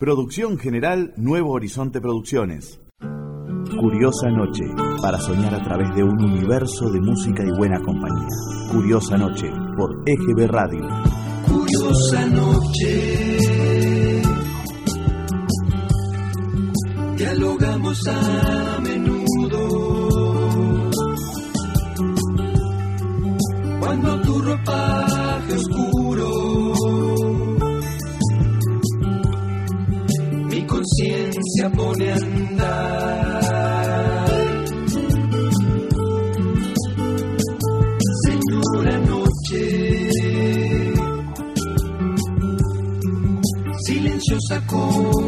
Producción general Nuevo Horizonte Producciones. Curiosa Noche, para soñar a través de un universo de música y buena compañía. Curiosa Noche, por EGB Radio. Curiosa Noche. Dialogamos a silenciosa compañera,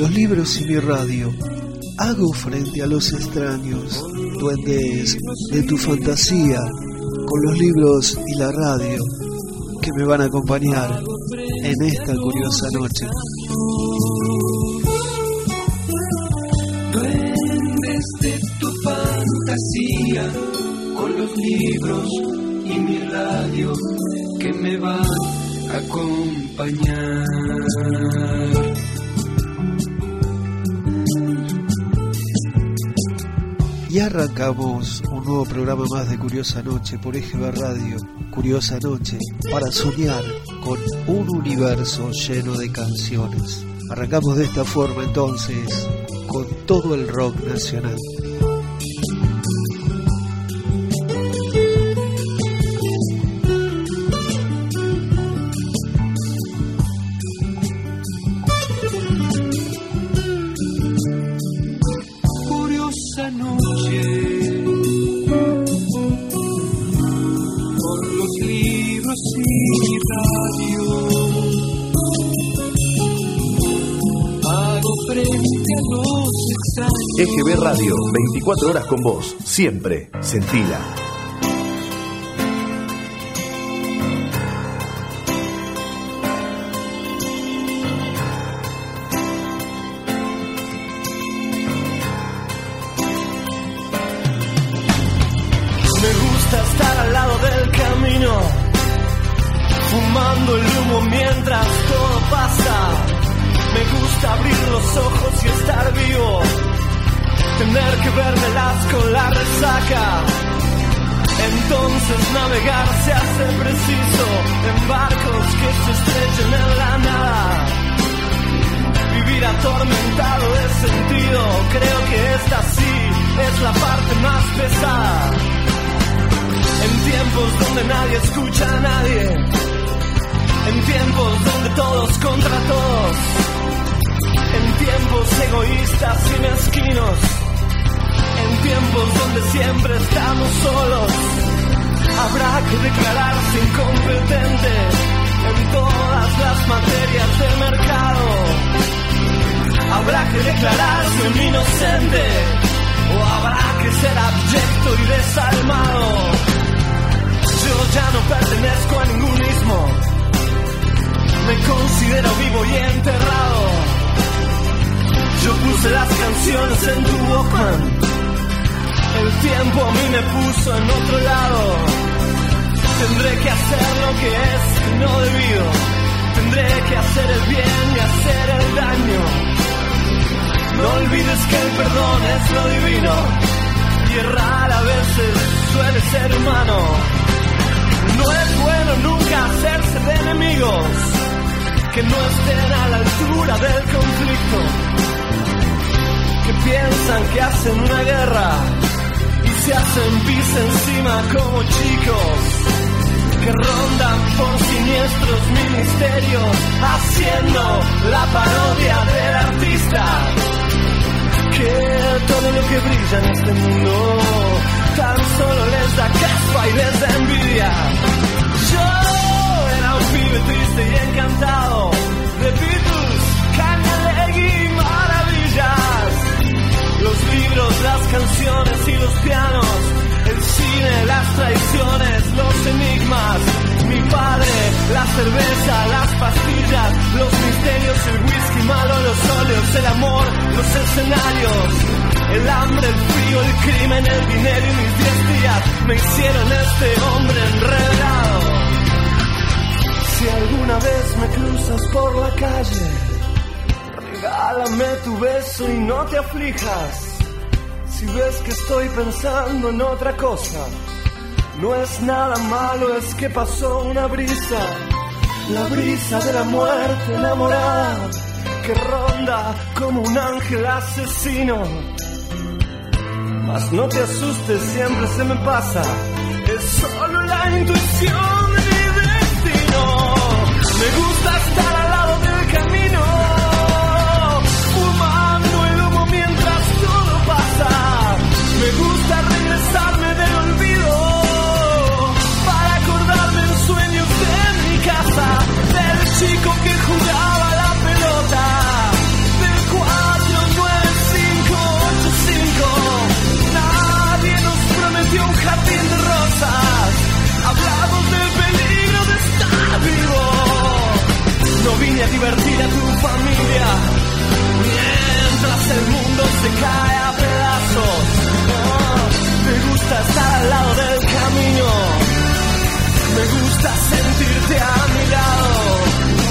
los libros y mi radio, hago frente a los extraños, duendes de tu fantasía, con los libros y la radio que me van a acompañar en esta curiosa noche. Duendes de tu fantasía, con los libros y mi radio que me van a acompañar. Y arrancamos un nuevo programa más de Curiosa Noche por EGB Radio. Curiosa Noche para soñar con un universo lleno de canciones. Arrancamos de esta forma entonces con todo el rock nacional. Radio, 24 horas con vos, siempre, sentila. Que el perdón es lo divino. Y errar a veces suele ser humano. No es bueno nunca hacerse de enemigos que no estén a la altura del conflicto, que piensan que hacen una guerra y se hacen pis encima como chicos, que rondan por siniestros ministerios haciendo la parodia del artista. Que todo lo que brilla en este mundo tan solo les da caspa y les da envidia. Yo era un pibe triste y encantado de Beatles, y maravillas. Los libros, las canciones y los pianos, el cine, las traiciones, los enigmas. Mi padre, la cerveza, las pastillas, es el amor, los escenarios, el hambre, el frío, el crimen, el dinero y mis diez días me hicieron este hombre enredado. Si alguna vez me cruzas por la calle, regálame tu beso y no te aflijas. Si ves que estoy pensando en otra cosa, no es nada malo, es que pasó una brisa, la brisa de la muerte enamorada, que ronda como un ángel asesino. Mas no te asustes, siempre se me pasa, es solo la intuición de mi destino. Me divertir a tu familia mientras el mundo se cae a pedazos. Oh, me gusta estar al lado del camino. Me gusta sentirte a mi lado.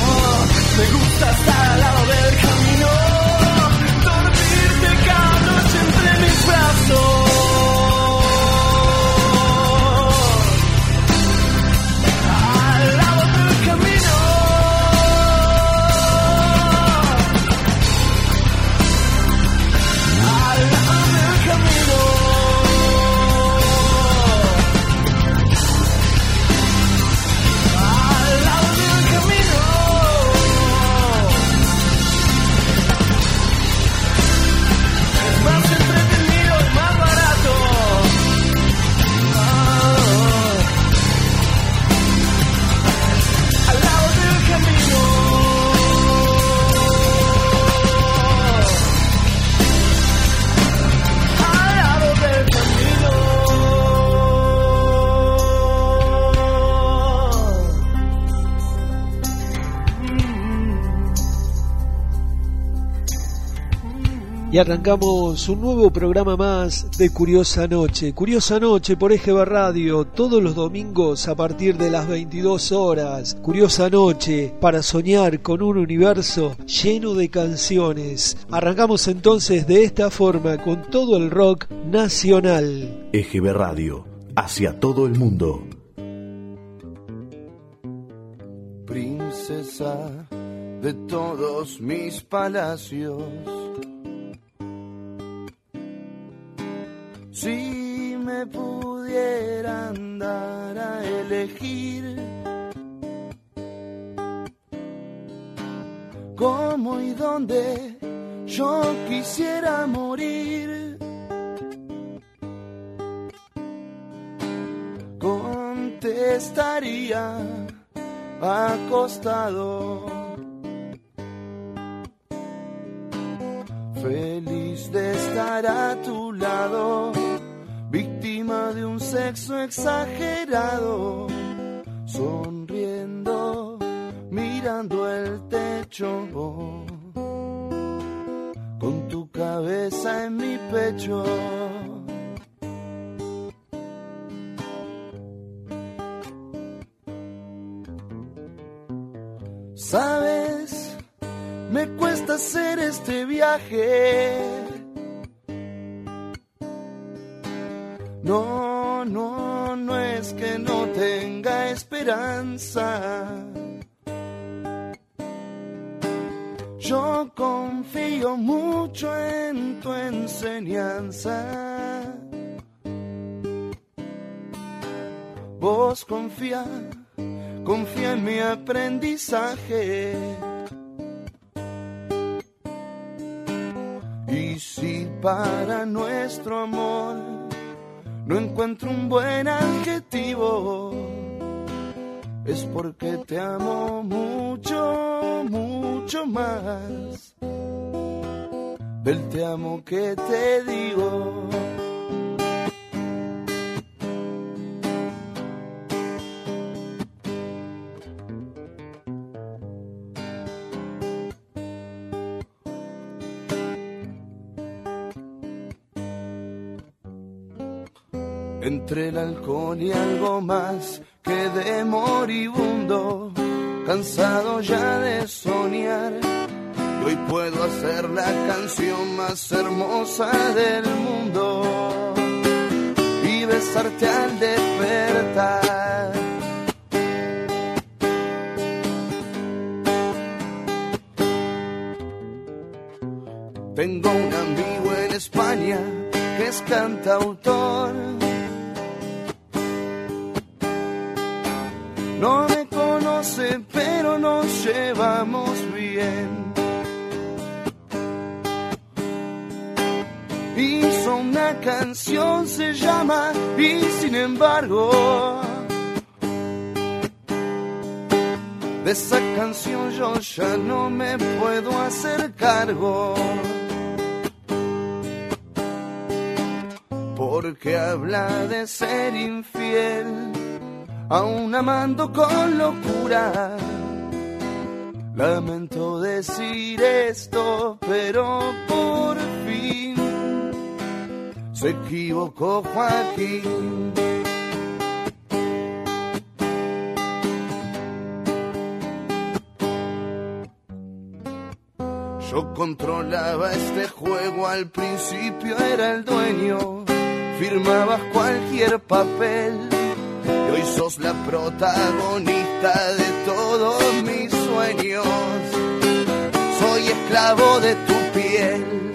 Oh, me gusta estar Y arrancamos un nuevo programa más de Curiosa Noche. Curiosa Noche por EGB Radio, todos los domingos a partir de las 22 horas. Curiosa Noche para soñar con un universo lleno de canciones. Arrancamos entonces de esta forma con todo el rock nacional. EGB Radio, hacia todo el mundo. princesa de todos mis palacios. Si me pudieran dar a elegir cómo y dónde yo quisiera morir. Contestaría acostado. Sexo exagerado, sonriendo, mirando el techo, con tu cabeza en mi pecho. Sabes, me cuesta hacer este viaje. No, no, no es que no tenga esperanza. Yo confío mucho en tu enseñanza. Vos confía, confía en mi aprendizaje. Y si para nuestro amor no encuentro un buen adjetivo, es porque te amo mucho, mucho más del te amo que te digo. Entre el alcohol y algo más que de moribundo, cansado ya de soñar. Y hoy puedo hacer la canción más hermosa del mundo y besarte al despertar. Tengo un amigo en España que es cantautor No me conoce, pero nos llevamos bien. Hizo una canción, se llama Y sin embargo. De esa canción yo ya no me puedo hacer cargo. Porque habla de ser infiel aún amando con locura. Lamento decir esto, pero por fin se equivocó Joaquín. Yo controlaba este juego, al principio era el dueño, firmabas cualquier papel hoy sos la protagonista de todos mis sueños. Soy esclavo de tu piel.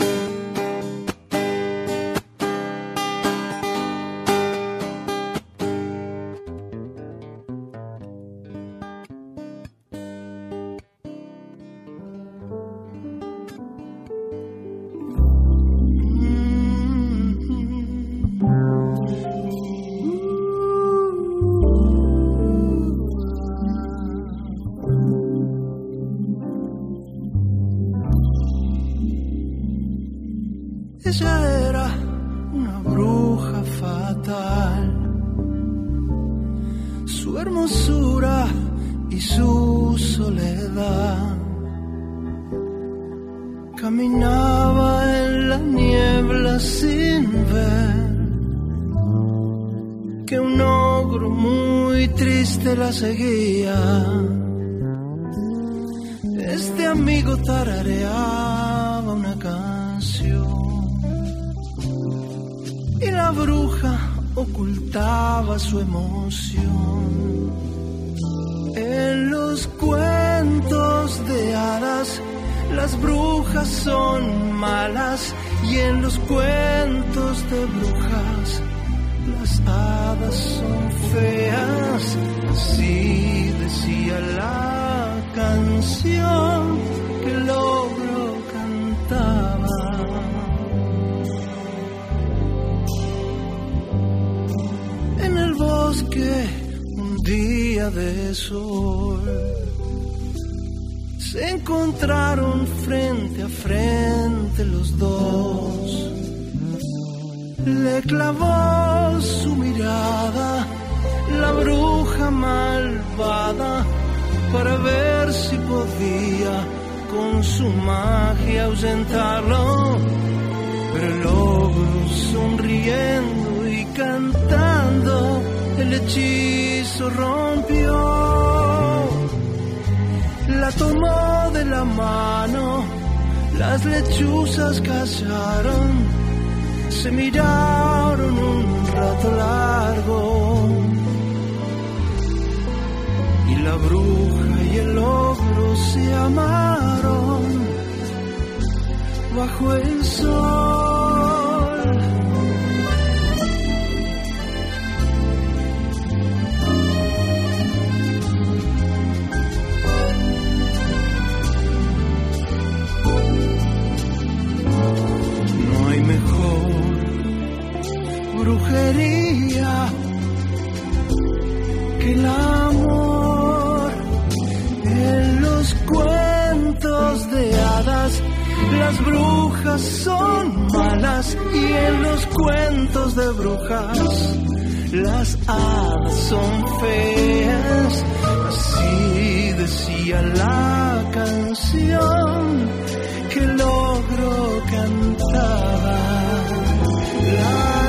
Seguía. Este amigo tarareaba una canción y la bruja ocultaba su emoción. En los cuentos de hadas, las brujas son malas y en los cuentos de brujas las hadas son feas, así decía la canción que el ogro cantaba. En el bosque, un día de sol, se encontraron frente a frente los dos le clavó su mirada la bruja malvada para ver si podía con su magia ausentarlo. Pero el ogro sonriendo y cantando el hechizo rompió. La tomó de la mano, las lechuzas callaron se miraron un rato largo la bruja y el ogro se amaron bajo el sol. brujería las brujas son malas y en los cuentos de brujas las hadas son feas. Así decía la canción que logro cantaba la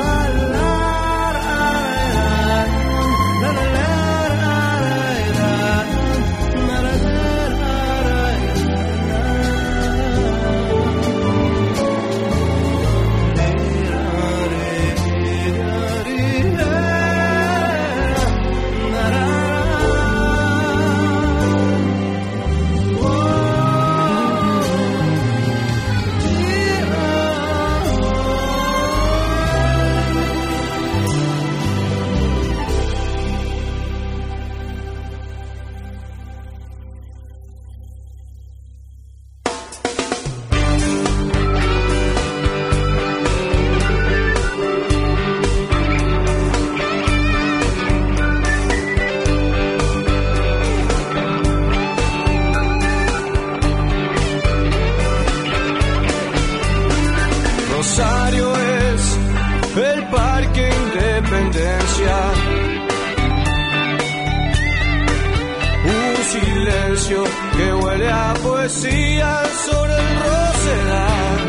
silencio que huele a poesía sobre el rosedal.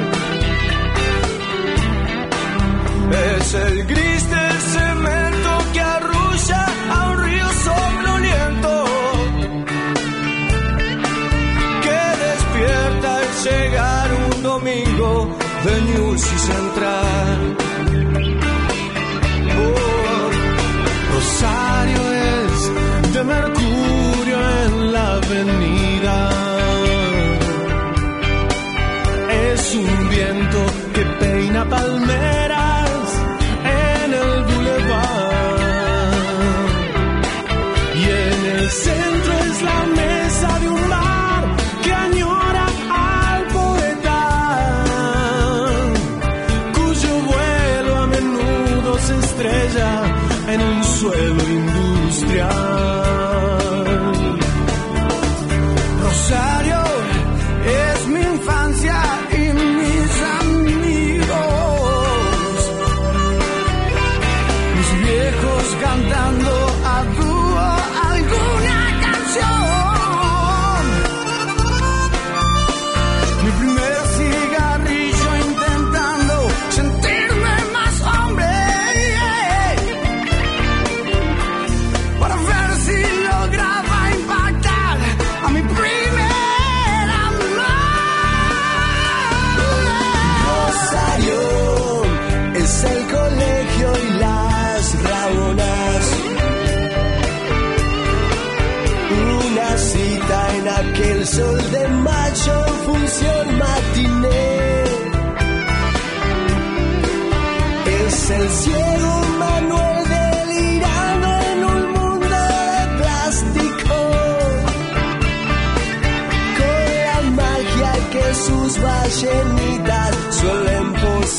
Es el gris del cemento que arrulla a un río somnoliento que despierta al llegar un domingo de News Central. Oh, Rosario es de Mercurio avenida. Es un viento que peina palmeras.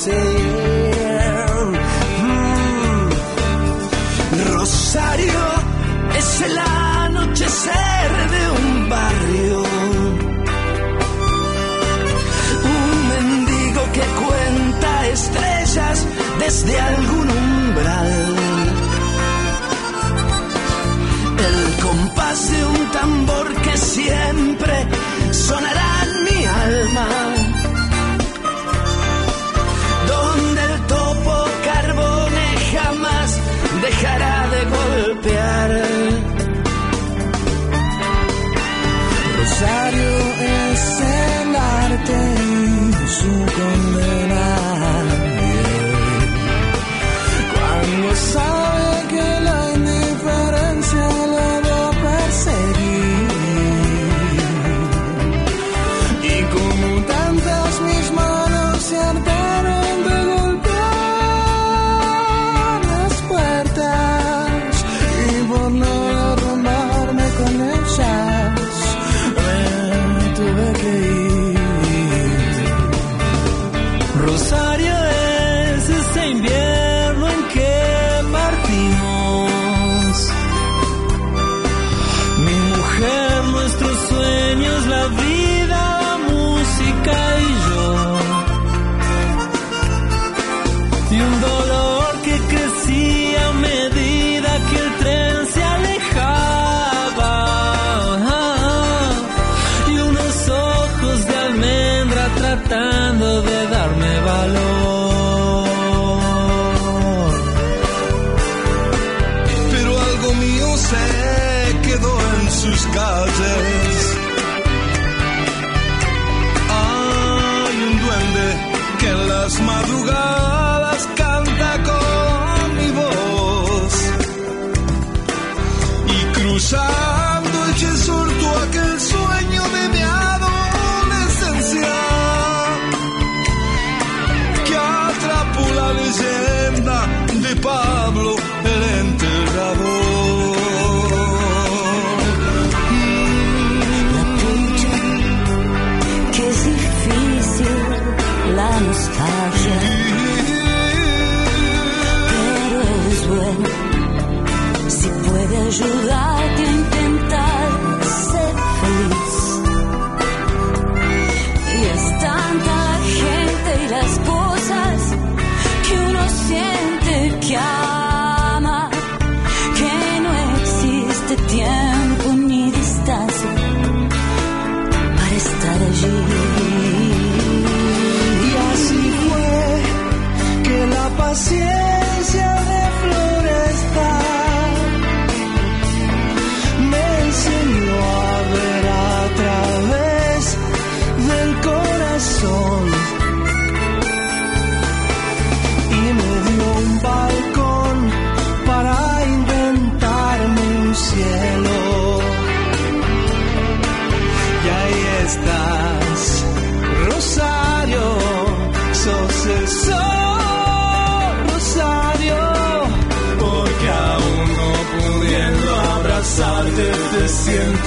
Mm. Rosario es el anochecer de un barrio. Un mendigo que cuenta estrellas desde algún umbral. El compás de un tambor que siempre sonará dejara de golpear. Rosario es el arte.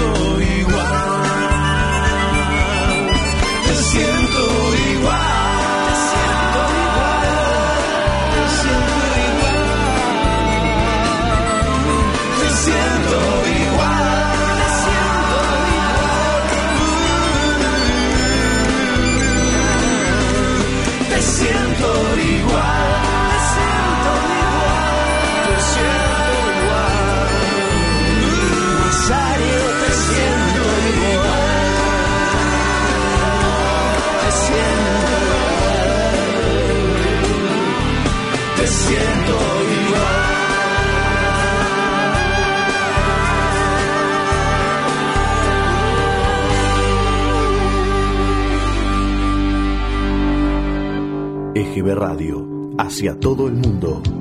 estoy. siento. EGB Radio, hacia todo el mundo.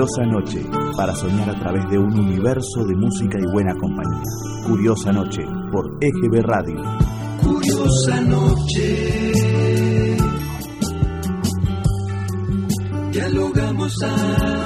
Curiosa Noche, para soñar a través de un universo de música y buena compañía. Curiosa Noche, por EGB Radio. Curiosa Noche. Dialogamos a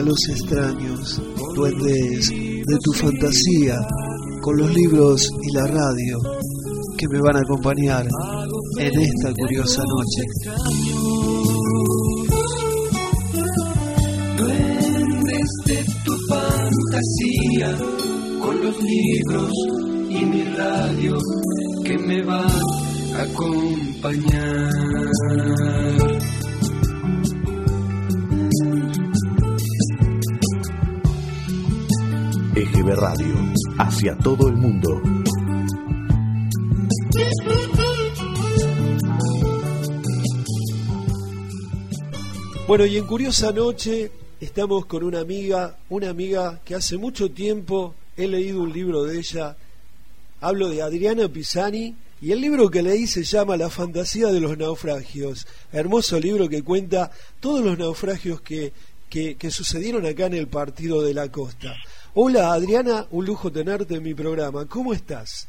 a los extraños, duendes de tu fantasía, con los libros y la radio que me van a acompañar en esta curiosa noche. Duendes de tu fantasía, con los libros y que me van a acompañar. Hacia todo el mundo. Bueno, y en Curiosa Noche estamos con una amiga, una amiga que hace mucho tiempo he leído un libro de ella. Hablo de Adriana Pisani y el libro que leí se llama La fantasía de los naufragios. Hermoso libro que cuenta todos los naufragios que, que, que sucedieron acá en el partido de la costa. Hola Adriana, un lujo tenerte en mi programa. ¿Cómo estás?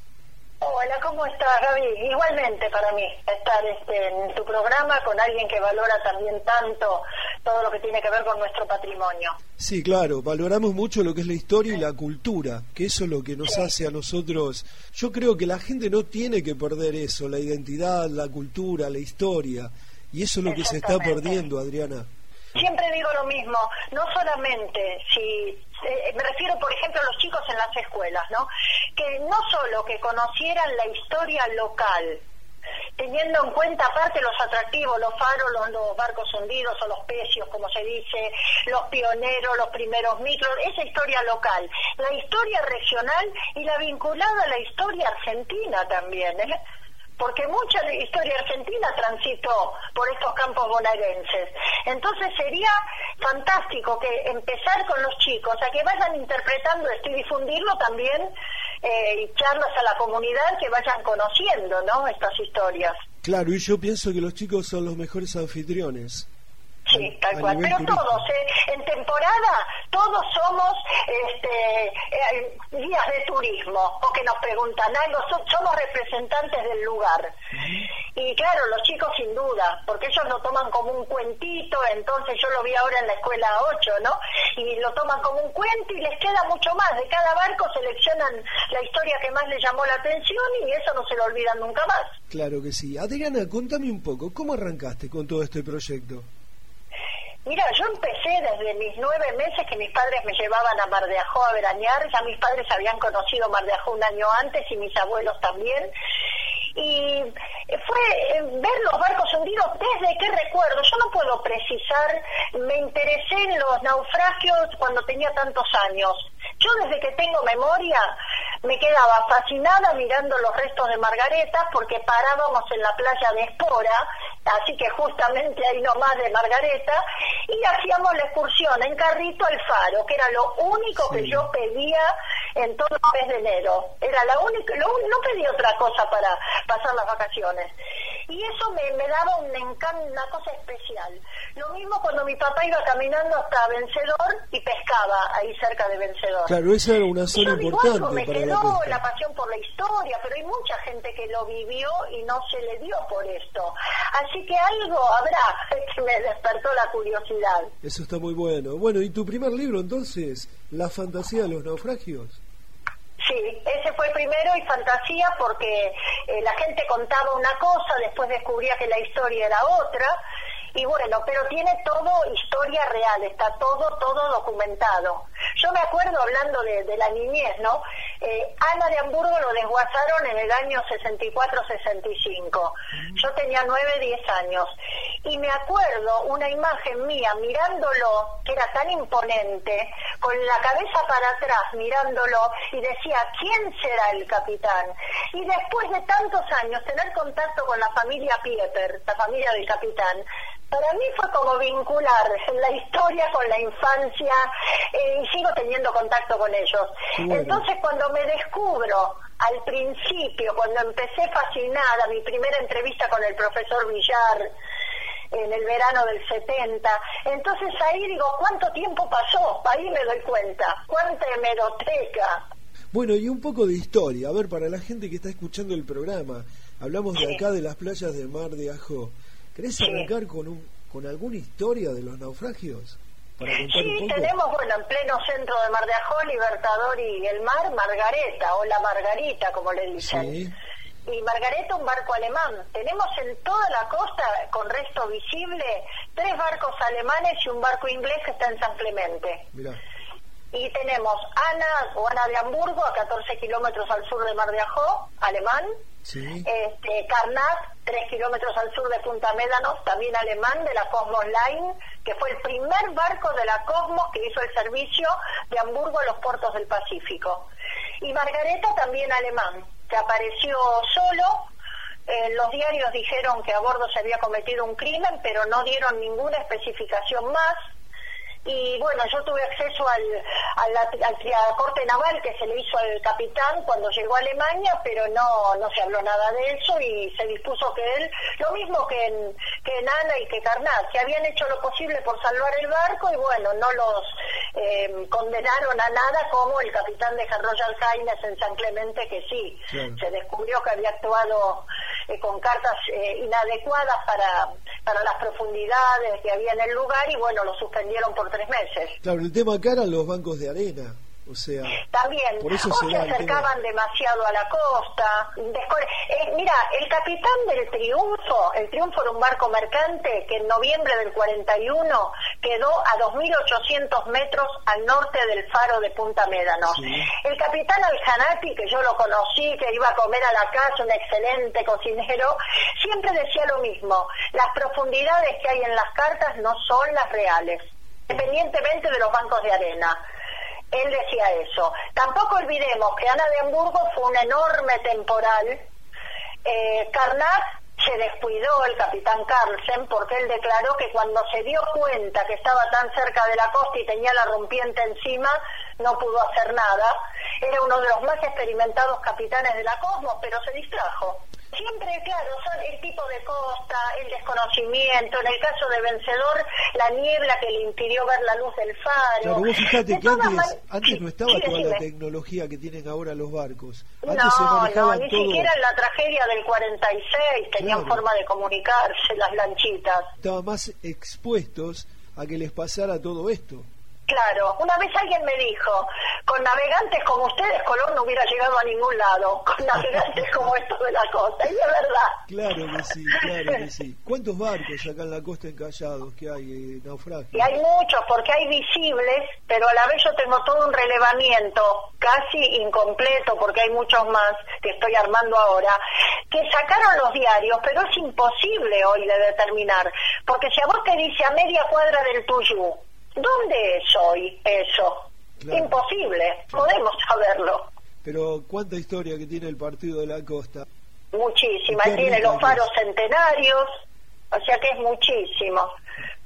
Hola, ¿cómo estás, Gaby? Igualmente para mí estar este, en tu programa con alguien que valora también tanto todo lo que tiene que ver con nuestro patrimonio. Sí, claro, valoramos mucho lo que es la historia y la cultura, que eso es lo que nos hace a nosotros. Yo creo que la gente no tiene que perder eso, la identidad, la cultura, la historia, y eso es lo que se está perdiendo, Adriana. Siempre digo lo mismo, no solamente si eh, me refiero, por ejemplo, a los chicos en las escuelas, ¿no? Que no solo que conocieran la historia local, teniendo en cuenta aparte los atractivos, los faros, los, barcos hundidos o los pecios, como se dice, los pioneros, los primeros micros, esa historia local, la historia regional y la vinculada a la historia argentina también, ¿eh? Porque mucha historia argentina transitó por estos campos bonaerenses. Entonces sería fantástico que empezar con los chicos a que vayan interpretando esto y difundirlo también eh, y charlas a la comunidad que vayan conociendo ¿no? estas historias. Claro, y yo pienso que los chicos son los mejores anfitriones. Sí, tal cual. Pero todos, ¿eh? en temporada, todos somos este, eh, guías de turismo o que nos preguntan algo, somos representantes del lugar. Y claro, los chicos sin duda, porque ellos lo toman como un cuentito, entonces yo lo vi ahora en la escuela 8, ¿no? Y lo toman como un cuento y les queda mucho más. De cada barco seleccionan la historia que más les llamó la atención y eso no se lo olvidan nunca más. Claro que sí. Adriana, contame un poco, ¿cómo arrancaste con todo este proyecto? Mira, yo empecé desde mis nueve meses que mis padres me llevaban a Mar de Ajó a veranear. Ya mis padres habían conocido Mar de Ajó un año antes y mis abuelos también. Y fue eh, ver los barcos hundidos desde qué recuerdo. Yo no puedo precisar, me interesé en los naufragios cuando tenía tantos años. Yo desde que tengo memoria me quedaba fascinada mirando los restos de Margareta porque parábamos en la playa de Espora, así que justamente ahí nomás de Margareta, y hacíamos la excursión en carrito al faro, que era lo único que yo pedía en todo el mes de enero. Era la única, no pedía otra cosa para pasar las vacaciones. Y eso me, me daba un encanto, una cosa especial. Lo mismo cuando mi papá iba caminando hasta Vencedor y pescaba ahí cerca de Vencedor. Claro, esa era una zona Yo importante me para quedó la la pasión por la historia, pero hay mucha gente que lo vivió y no se le dio por esto. Así que algo habrá que me despertó la curiosidad. Eso está muy bueno. Bueno, ¿y tu primer libro entonces? La fantasía de los naufragios. Sí, ese fue primero y fantasía porque eh, la gente contaba una cosa, después descubría que la historia era otra y bueno, pero tiene todo historia real, está todo, todo documentado. Yo me acuerdo hablando de, de la niñez, ¿no? Eh, Ana de Hamburgo lo desguazaron en el año 64-65. Yo tenía 9, 10 años. Y me acuerdo una imagen mía mirándolo, que era tan imponente, con la cabeza para atrás mirándolo y decía, ¿quién será el capitán? Y después de tantos años tener contacto con la familia Pieper, la familia del capitán, para mí fue como vincular la historia con la infancia eh, y sigo teniendo contacto con ellos. Entonces cuando me descubro al principio, cuando empecé fascinada, mi primera entrevista con el profesor Villar, en el verano del 70. Entonces ahí digo, ¿cuánto tiempo pasó? Ahí me doy cuenta. ¿Cuánta hemeroteca? Bueno, y un poco de historia. A ver, para la gente que está escuchando el programa, hablamos de acá de las playas del Mar de Ajo. ¿Querés arrancar con, un, con alguna historia de los naufragios? sí, tenemos, bueno, en pleno centro de Mar de Ajó, Libertador y el mar, Margareta, o la Margarita, como le dicen. Y Margareta, un barco alemán. Tenemos en toda la costa, con resto visible, tres barcos alemanes y un barco inglés que está en San Clemente. Y tenemos Ana o Ana de Hamburgo, a 14 kilómetros al sur de Mar de Ajó, alemán. Este, Karnat, 3 kilómetros al sur de Punta Médanos, también alemán, de la Cosmos Line, que fue el primer barco de la Cosmos que hizo el servicio de Hamburgo a los puertos del Pacífico. Y Margareta, también alemán, que apareció solo. Eh, los diarios dijeron que a bordo se había cometido un crimen, pero no dieron ninguna especificación más y bueno, yo tuve acceso al, al, al, corte naval que se le hizo al capitán cuando llegó a Alemania, pero no, no se habló nada de eso y se dispuso que él, lo mismo que en, que en Ana y que Carnal, que habían hecho lo posible por salvar el barco y bueno, no los eh, condenaron a nada como el capitán de Royal Highness en San Clemente, que sí, se descubrió que había actuado eh, con cartas eh, inadecuadas para, para las profundidades que había en el lugar y bueno, lo suspendieron por tres meses. Claro, el tema acá eran los bancos de arena. O sea, también o se, acercaban demasiado a la costa. Eh, mira, el capitán del Triunfo, el Triunfo era un barco mercante que en noviembre del 41 quedó a 2.800 metros al norte del faro de Punta Médanos. El capitán Aljanati, que yo lo conocí, que iba a comer a la casa, un excelente cocinero, siempre decía lo mismo, las profundidades que hay en las cartas no son las reales, independientemente de los bancos de arena él decía eso. Tampoco olvidemos que Ana de Hamburgo fue un enorme temporal. Eh, Carnat se descuidó el capitán Carlsen porque él declaró que cuando se dio cuenta que estaba tan cerca de la costa y tenía la rompiente encima, no pudo hacer nada. Era uno de los más experimentados capitanes de la Cosmos, pero se distrajo. Siempre, claro, son el tipo de costa, el desconocimiento, en el caso de Vencedor, la niebla que le impidió ver la luz del faro. Claro, vos fíjate que antes, no estaba toda la tecnología que tienen ahora los barcos. no, no, ni siquiera en la tragedia del 46 tenían forma de comunicarse las lanchitas. Estaban más expuestos a que les pasara todo esto. Claro, una vez alguien me dijo, con navegantes como ustedes Colón no hubiera llegado a ningún lado, con navegantes como estos de la costa, y es verdad. Claro que sí, claro que sí. ¿Cuántos barcos acá en la costa encallados que hay, eh, naufragios? Y hay muchos, porque hay visibles, pero a la vez yo tengo todo un relevamiento casi incompleto, porque hay muchos más que estoy armando ahora, que sacaron los diarios, pero es imposible hoy de determinar, porque si a vos te dice a media cuadra del Tuyú, ¿Dónde es hoy eso? Imposible, podemos saberlo. Pero ¿cuánta historia que tiene el Partido de la Costa? Muchísima, tiene los faros centenarios, o sea que es muchísimo.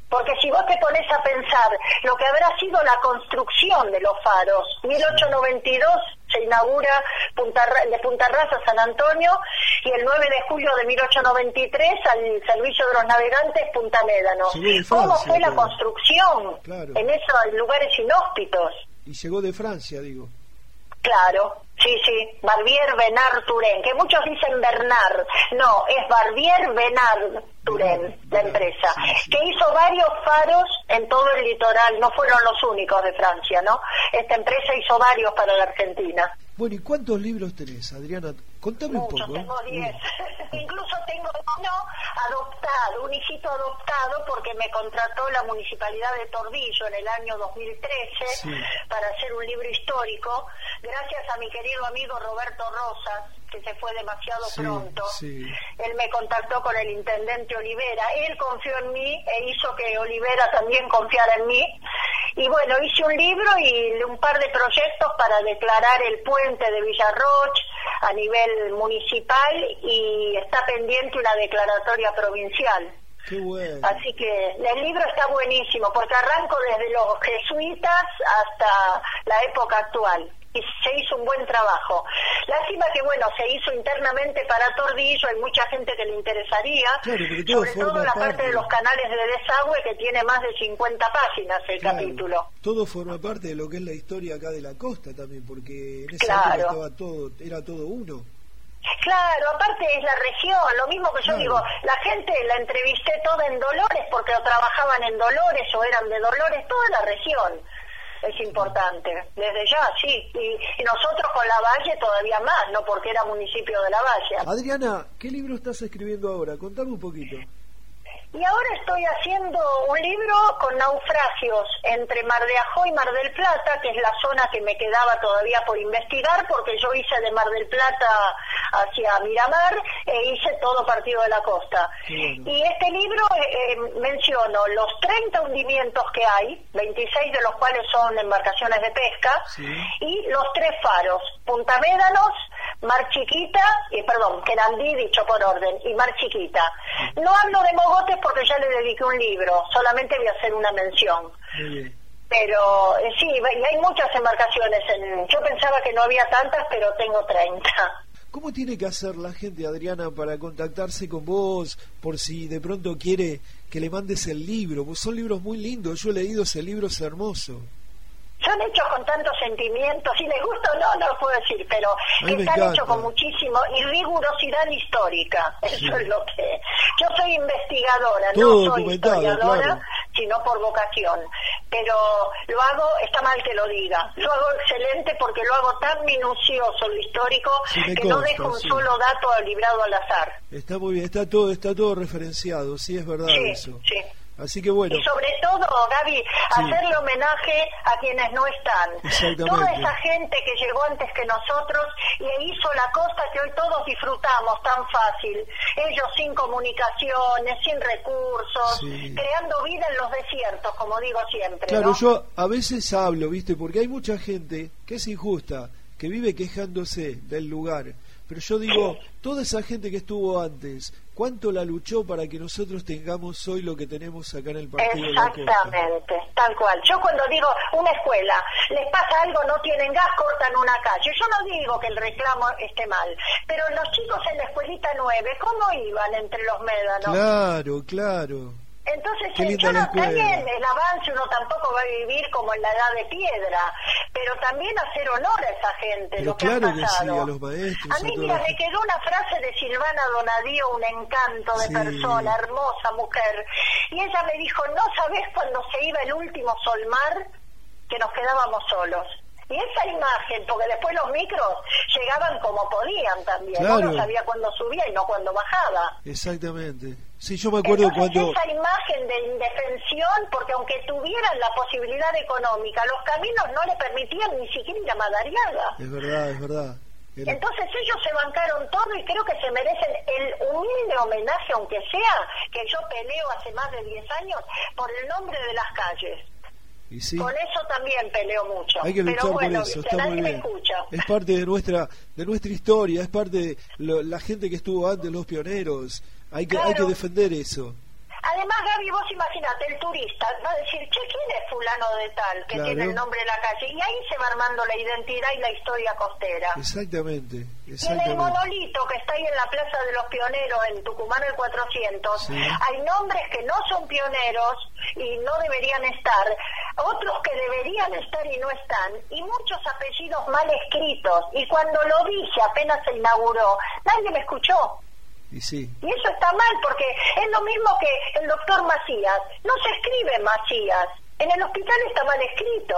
Porque si vos te pones a pensar lo que habrá sido la construcción de los faros, 1892 se inaugura Punta, de Punta Rasa San Antonio y el 9 de julio de 1893 al servicio de los navegantes Punta Médano. ¿Cómo fue la construcción en esos lugares inhóspitos? Y llegó de Francia, digo. Claro, sí, sí, Barbier Benard Turén, que muchos dicen Bernard, no, es Barbier Benard Turén, la empresa, que hizo varios faros en todo el litoral, no fueron los únicos de Francia, ¿no? Esta empresa hizo varios para la Argentina. Bueno, ¿y cuántos libros tenés, Adriana? Contame un poco. tengo diez. Incluso tengo uno adoptado, un hijito adoptado, porque me contrató la Municipalidad de Tordillo en el año 2013 para hacer un libro histórico, gracias a mi querido amigo Roberto Rosas, que se fue demasiado pronto. Él me contactó con el intendente Olivera. Él confió en mí e hizo que Olivera también confiara en mí. Y bueno, hice un libro y un par de proyectos para declarar el puente de Villarroch a nivel municipal y está pendiente una declaratoria provincial. Así que el libro está buenísimo porque arranco desde los jesuitas hasta la época actual. Y se hizo un buen trabajo. Lástima que, bueno, se hizo internamente para Tordillo, hay mucha gente que le interesaría, sobre todo la parte, de los canales de desagüe que tiene más de 50 páginas el capítulo. Todo forma parte de lo que es la historia acá de la costa también, porque en ese claro. estaba todo, era todo uno. Claro, aparte es la región, lo mismo que yo digo, la gente la entrevisté toda en Dolores porque trabajaban en Dolores o eran de Dolores, toda la región es importante, desde ya, sí, y, nosotros con La Valle todavía más, no porque era municipio de La Valle. Adriana, ¿qué libro estás escribiendo ahora? Contame un poquito. Y ahora estoy haciendo un libro con naufragios entre Mar de Ajó y Mar del Plata, que es la zona que me quedaba todavía por investigar, porque yo hice de Mar del Plata hacia Miramar e hice todo partido de la costa. Y este libro eh, eh, menciono los 30 hundimientos que hay, 26 de los cuales son embarcaciones de pesca, y los tres faros, Punta Médanos, Mar Chiquita, y perdón, Querandí, dicho por orden, y Mar Chiquita. No hablo de mogotes porque ya le dediqué un libro, solamente voy a hacer una mención. Pero eh, sí, y hay muchas embarcaciones. En, yo pensaba que no había tantas, pero tengo 30. ¿Cómo tiene que hacer la gente, Adriana, para contactarse con vos por si de pronto quiere que le mandes el libro? Pues son libros muy lindos, yo he leído ese libro, es hermoso son hechos con tanto sentimiento, si les gusta o no, no lo puedo decir, pero están hechos con muchísimo y rigurosidad histórica. Eso es lo que. Yo soy investigadora, no soy historiadora, sino por vocación. Pero lo hago, está mal que lo diga, lo hago excelente porque lo hago tan minucioso lo histórico que no dejo un solo dato librado al azar. Está muy bien, está todo, está todo referenciado, sí es verdad eso. Sí. Así que bueno. Y sobre todo, Gaby, hacerle homenaje a quienes no están. Toda esa gente que llegó antes que nosotros y hizo la costa que hoy todos disfrutamos tan fácil. Ellos sin comunicaciones, sin recursos, creando vida en los desiertos, como digo siempre. Claro, yo a veces hablo, ¿viste? Porque hay mucha gente que es injusta, que vive quejándose del lugar pero yo digo, toda esa gente que estuvo antes, ¿cuánto la luchó para que nosotros tengamos hoy lo que tenemos acá en el partido? Exactamente, tal cual. Yo cuando digo una escuela, les pasa algo, no tienen gas, cortan una calle. Yo no digo que el reclamo esté mal, pero los chicos en la escuelita 9, ¿cómo iban entre los médanos? Claro, claro. Entonces, eh, yo no, también el avance uno tampoco va a vivir como en la edad de piedra, pero también hacer honor a esa gente, lo que claro ha pasado. a, los maestros, a mí, mira, me quedó una frase de Silvana Donadío, un encanto de persona, hermosa mujer, y ella me dijo, ¿no sabes cuando se iba el último solmar? Que nos quedábamos solos. Y esa imagen, porque después los micros llegaban como podían también, uno sabía cuándo subía y no cuándo bajaba. Exactamente. Sí, yo me acuerdo cuando... Esa imagen de indefensión, porque aunque tuvieran la posibilidad económica, los caminos no le permitían ni siquiera ir a Madariaga. Es verdad, es verdad. Entonces ellos se bancaron todo y creo que se merecen el humilde homenaje, aunque sea que yo peleo hace más de 10 años por el nombre de las calles. Con eso también peleo mucho. Hay que luchar por eso, está muy bien. Es parte de nuestra de nuestra historia, es parte de la gente que estuvo antes, los pioneros. Hay que, hay que defender eso. Además, Gaby, vos imaginate, el turista va a decir, che, ¿quién es fulano de tal que tiene el nombre de la calle? Y ahí se va armando la identidad y la historia costera. Exactamente. Y en el monolito que está ahí en la Plaza de los Pioneros, en Tucumán el 400, hay nombres que no son pioneros y no deberían estar, otros que deberían estar y no están, y muchos apellidos mal escritos. Y cuando lo dije, apenas se inauguró, nadie me escuchó. Y, sí. y eso está mal, porque es lo mismo que el doctor Macías. No se escribe Macías. En el hospital está mal escrito.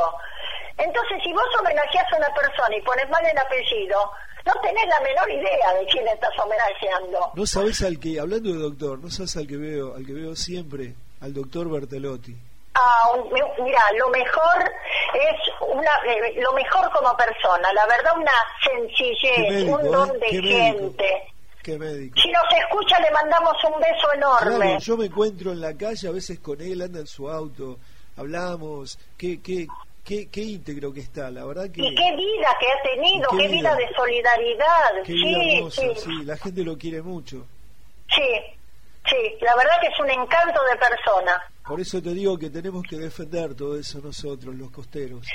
Entonces, si vos homenajeás a una persona y pones mal el apellido, no tenés la menor idea de quién estás homenajeando. No sabes al que, hablando de doctor, no sabes al que veo, al que veo siempre, al doctor Bertelotti. Ah, mira, lo mejor es una, eh, lo mejor como persona, la verdad una sencillez, un don ¿eh? de gente. Si nos escucha, le mandamos un beso enorme. yo me encuentro en la calle, a veces con él, anda en su auto, hablamos, qué, qué, qué, qué íntegro que está, la verdad que... Y qué vida que ha tenido, qué, vida, de solidaridad. sí, sí. la gente lo quiere mucho. Sí, sí, la verdad que es un encanto de persona. Por eso te digo que tenemos que defender todo eso nosotros, los costeros.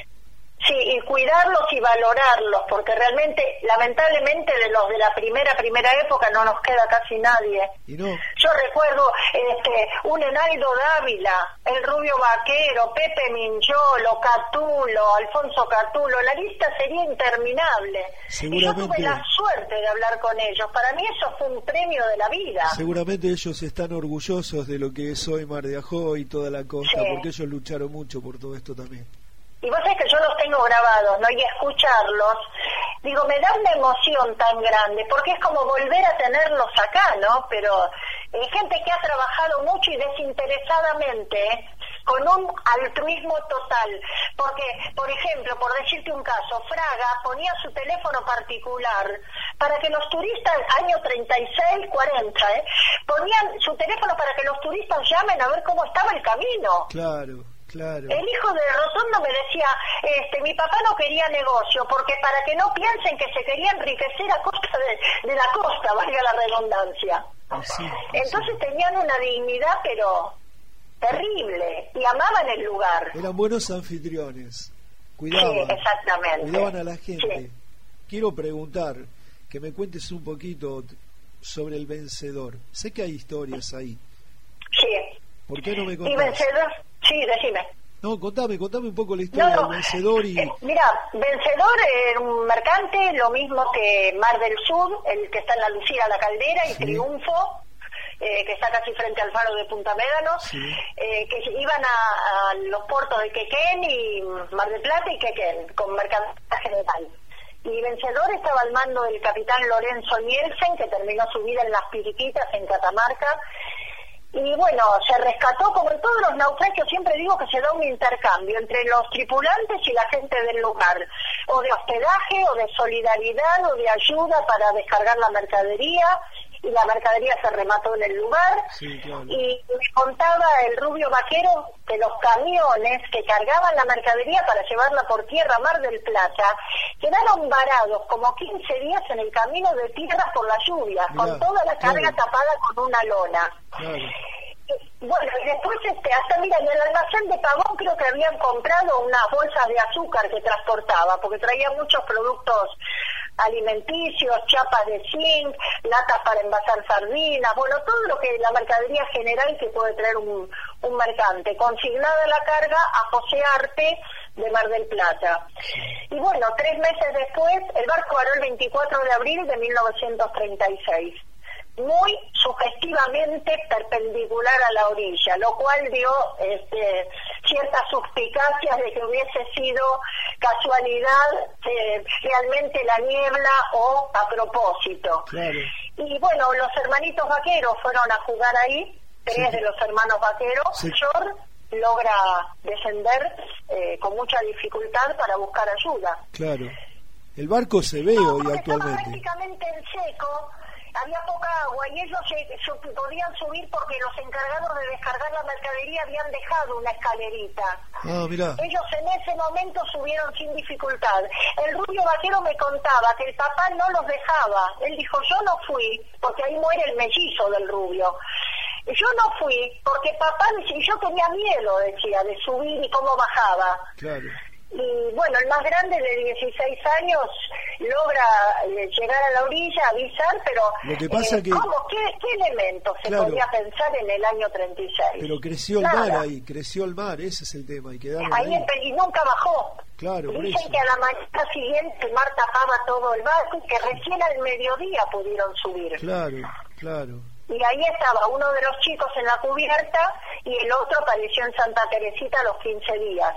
Sí, y cuidarlos y valorarlos, porque realmente, lamentablemente, de los de la primera, primera época no nos queda casi nadie. ¿Y no? Yo recuerdo este, un Enaldo Dávila, el Rubio Vaquero, Pepe Mincholo, Catulo, Alfonso Catulo, la lista sería interminable. Y yo tuve la suerte de hablar con ellos. Para mí eso fue un premio de la vida. Seguramente ellos están orgullosos de lo que es hoy Mar de Ajó y toda la costa, Sí. porque ellos lucharon mucho por todo esto también. Y vos sabés que yo los tengo grabados, ¿no? Y escucharlos, digo, me da una emoción tan grande, porque es como volver a tenerlos acá, ¿no? Pero eh, gente que ha trabajado mucho y desinteresadamente, con un altruismo total. Porque, por ejemplo, por decirte un caso, Fraga ponía su teléfono particular para que los turistas, año 36, 40, ¿eh? ponían su teléfono para que los turistas llamen a ver cómo estaba el camino. Claro, claro. El hijo de Rotondo me decía, este, mi papá no quería negocio porque para que no piensen que se quería enriquecer a costa de, de la costa, valga la redundancia. Así, así. Entonces tenían una dignidad pero terrible y amaban el lugar. Eran buenos anfitriones. Sí, Cuidaban. exactamente. Cuidaban a la gente. Sí. Quiero preguntar, que me cuentes un poquito sobre el vencedor. Sé que hay historias ahí. Sí. ¿Por qué no me Y contás? vencedor, sí, decime. No, contame, contame un poco la historia del vencedor y... Eh, Mira, Vencedor era un mercante, lo mismo que Mar del Sur, el que está en la Lucía, la Caldera, y. Triunfo, eh, que está casi frente al faro de Punta Médano, Sí. eh, que iban a, a los puertos de Quequén y Mar del Plata y Quequén, con mercancía general. Y Vencedor estaba al mando del capitán Lorenzo Nielsen, que terminó su vida en Las Piriquitas, en Catamarca, y bueno, se rescató, como en todos los naufragios, siempre digo que se da un intercambio entre los tripulantes y la gente del lugar, o de hospedaje, o de solidaridad, o de ayuda para descargar la mercadería, y la mercadería se remató en el lugar. Sí, claro. Y me contaba el rubio vaquero que los camiones que cargaban la mercadería para llevarla por tierra a Mar del Plata quedaron varados como 15 días en el camino de tierra por la lluvia, Mirá, con toda la carga claro. tapada con una lona. Claro. Bueno, y después, este, hasta mira, en el almacén de Pavón creo que habían comprado unas bolsas de azúcar que transportaba, porque traía muchos productos alimenticios, chapas de zinc, latas para envasar sardinas, bueno, todo lo que la mercadería general que puede traer un, un mercante, consignada la carga a José Arte de Mar del Plata. Y bueno, tres meses después, el barco varó el 24 de abril de 1936 muy sugestivamente perpendicular a la orilla, lo cual dio este, ciertas suspicacias de que hubiese sido casualidad eh, realmente la niebla o a propósito. Claro. Y bueno, los hermanitos vaqueros fueron a jugar ahí, tres Sí. de los hermanos vaqueros, Sí. George logra descender eh, con mucha dificultad para buscar ayuda. Claro. El barco se ve No, hoy porque estaba actualmente. prácticamente en seco, había poca agua y ellos se, se podían subir porque los encargados de descargar la mercadería habían dejado una escalerita. Ah. Ellos en ese momento subieron sin dificultad. El rubio vaquero me contaba que el papá no los dejaba. Él dijo, yo no fui, porque ahí muere el mellizo del rubio. Yo no fui porque papá decía, y yo tenía miedo, decía, de subir y cómo bajaba. Claro. Y bueno, el más grande de 16 años logra eh, llegar a la orilla, avisar, pero Lo que pasa eh, que- ¿cómo? ¿Qué, qué elementos se Claro. podía pensar en el año 36? Pero creció el Nada. mar ahí, creció el mar, ese es el tema. Y quedaron Ahí ahí. y nunca bajó. Claro, Dicen eso. que a la mañana siguiente el mar tapaba todo el barco y que recién al mediodía pudieron subir. Claro, claro. Y ahí estaba uno de los chicos en la cubierta y el otro apareció en Santa Teresita a los 15 días.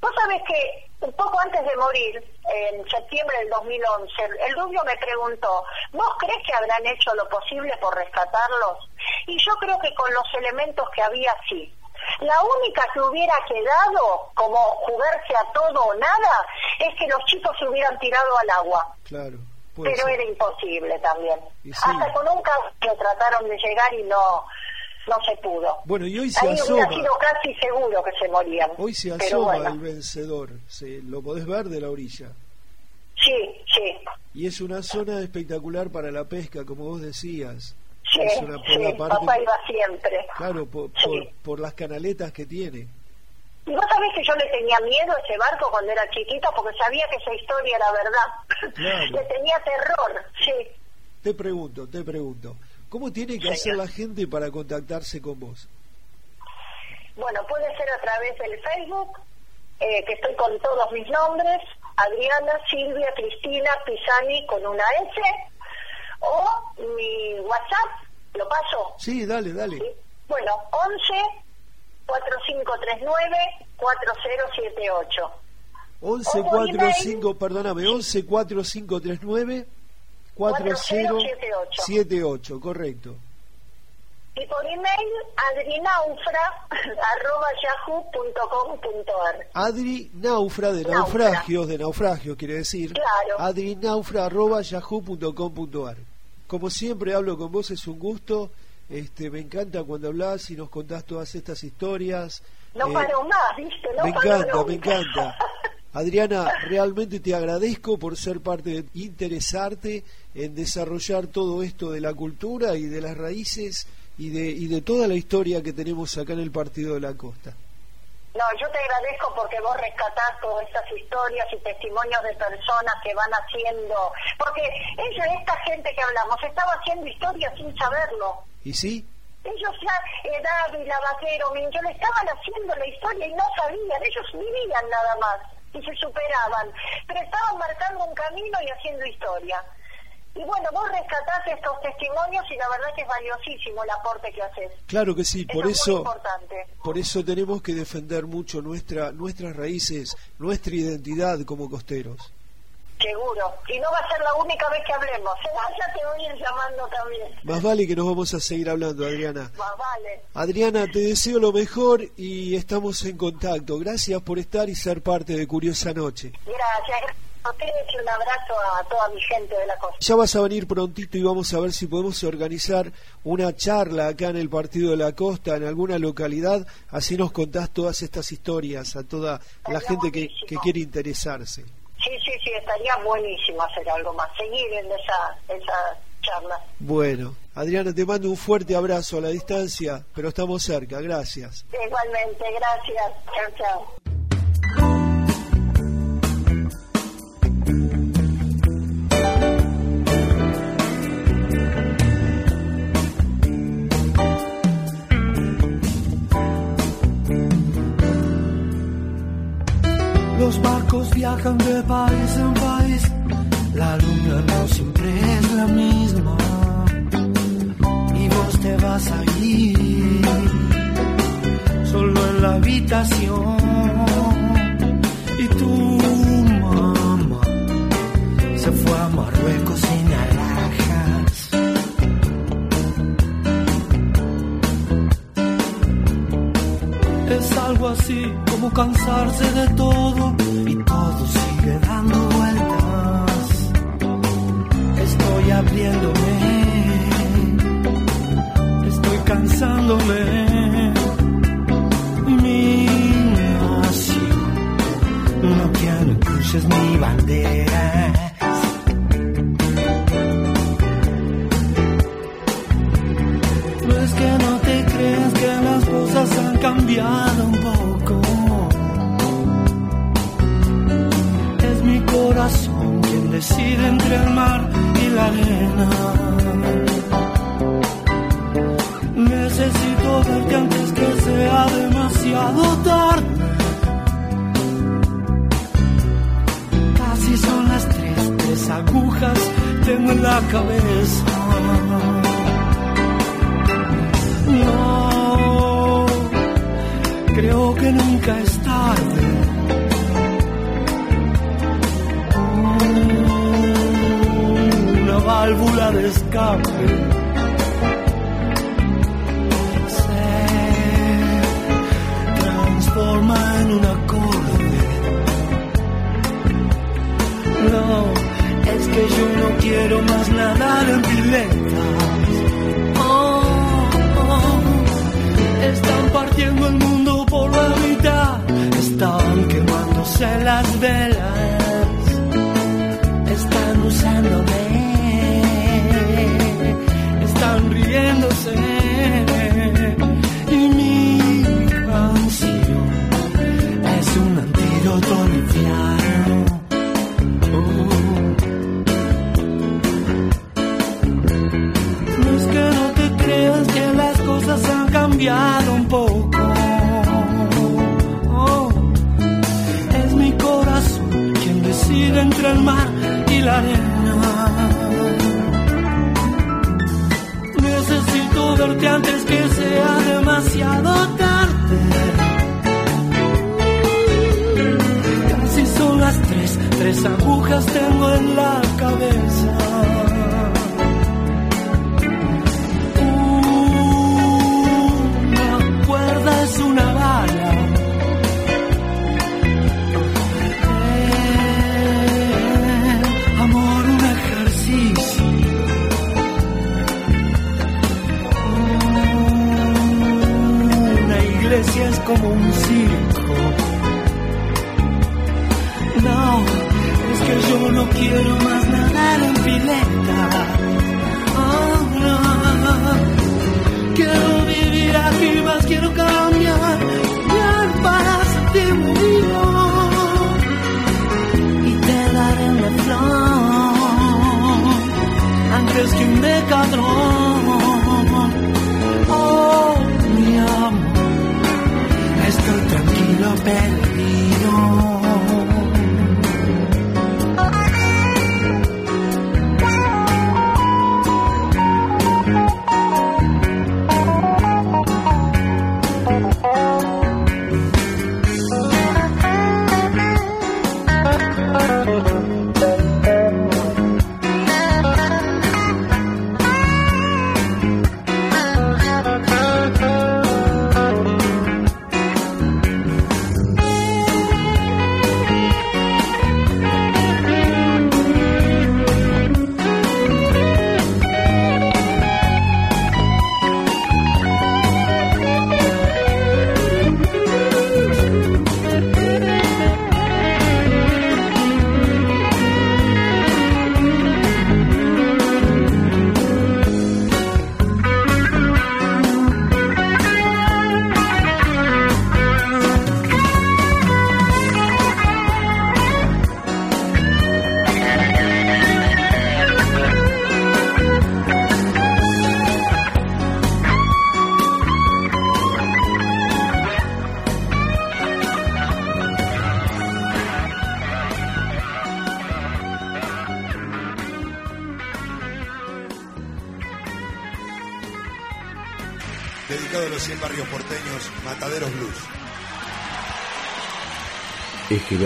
Vos sabés que un poco antes de morir, en septiembre del 2011, el rubio me preguntó, ¿vos crees que habrán hecho lo posible por rescatarlos? Y yo creo que con los elementos que había, sí. La única que hubiera quedado como jugarse a todo o nada es que los chicos se hubieran tirado al agua Claro. Puede pero ser. era imposible también. Sí. Hasta con un caballo trataron de llegar y no no se pudo. Bueno, y hoy se Ahí hubiera asoma. sido casi seguro que se morían. Hoy se asoma bueno, el vencedor. Se, lo podés ver de la orilla. sí, sí, Y es una zona espectacular para la pesca, como vos decías. sí, es una, por sí, la parte, papá iba siempre. claro, por, Sí. por, por las canaletas que tiene. Y vos sabés que yo le tenía miedo a ese barco cuando era chiquita porque sabía que esa historia era verdad. le tenía terror, sí. Te pregunto, te pregunto, ¿cómo tiene que hacer la gente para contactarse con vos? Bueno, puede ser a través del Facebook, eh, que estoy con todos mis nombres, Adriana, Silvia, Cristina, Pisani con una S, o mi WhatsApp, ¿lo paso? Sí, dale, dale. Bueno, 11 4539 4078. 11 45, perdóname, 11 4539 4078, correcto. Y por email, adrinaufra.yahoo.com.ar. Adri Naufra, de naufragios, de naufragios quiere decir. Claro. adrinaufra.yahoo.com.ar. Como siempre hablo con vos, es un gusto. Este, me encanta cuando hablas y nos contás todas estas historias. No eh, paro más, ¿viste? No me encanta, me encanta. Adriana, realmente te agradezco por ser parte de interesarte en desarrollar todo esto de la cultura y de las raíces y de, y de toda la historia que tenemos acá en el Partido de la Costa. No, yo te agradezco porque vos rescatás todas estas historias y testimonios de personas que van haciendo, porque ellos, esta gente que hablamos, estaba haciendo historia sin saberlo. ¿Y sí? Ellos ya, eh, Dávila, Vaquero, yo le estaban haciendo la historia y no sabían, ellos vivían nada más y se superaban, pero estaban marcando un camino y haciendo historia. Y bueno, vos rescatás estos testimonios y la verdad que es valiosísimo el aporte que haces. Claro que sí, por eso, por eso tenemos que defender mucho nuestra, nuestras raíces, nuestra identidad como costeros. Seguro, y no va a ser la única vez que hablemos. Ya te voy a ir llamando también. Más vale que nos vamos a seguir hablando, Adriana. Más vale. Adriana, te deseo lo mejor y estamos en contacto. Gracias por estar y ser parte de Curiosa Noche. Gracias un abrazo a toda mi gente de la costa. Ya vas a venir prontito y vamos a ver si podemos organizar una charla acá en el Partido de la Costa, en alguna localidad, así nos contás todas estas historias a toda la gente que, quiere interesarse. Sí, sí, sí, estaría buenísimo hacer algo más, seguir en esa, esa charla. Bueno, Adriana, te mando un fuerte abrazo a la distancia, pero estamos cerca, gracias. Igualmente, gracias. Chao, chao. Los barcos viajan de país en país, la luna no siempre es la misma. Y vos te vas a ir solo en la habitación. Y tu mamá se fue a Marruecos sin algo así como cansarse de todo y todo sigue dando vueltas. Estoy abriéndome, estoy cansándome. Mi nación, no quiero cruces mi bandera. No decide entre el mar y la arena. Necesito verte antes que sea demasiado tarde. Casi son las tres, tres agujas tengo en la cabeza. No, creo que nunca es tarde válvula de escape. Se transforma en un acorde. No, es que yo no quiero más nadar en piletas. Oh, están partiendo el mundo por la mitad. Están quemándose las velas. Están usándome antes que sea demasiado tarde. Casi son las tres, tres agujas tengo en la cabeza. como un circo. No, es que yo no quiero más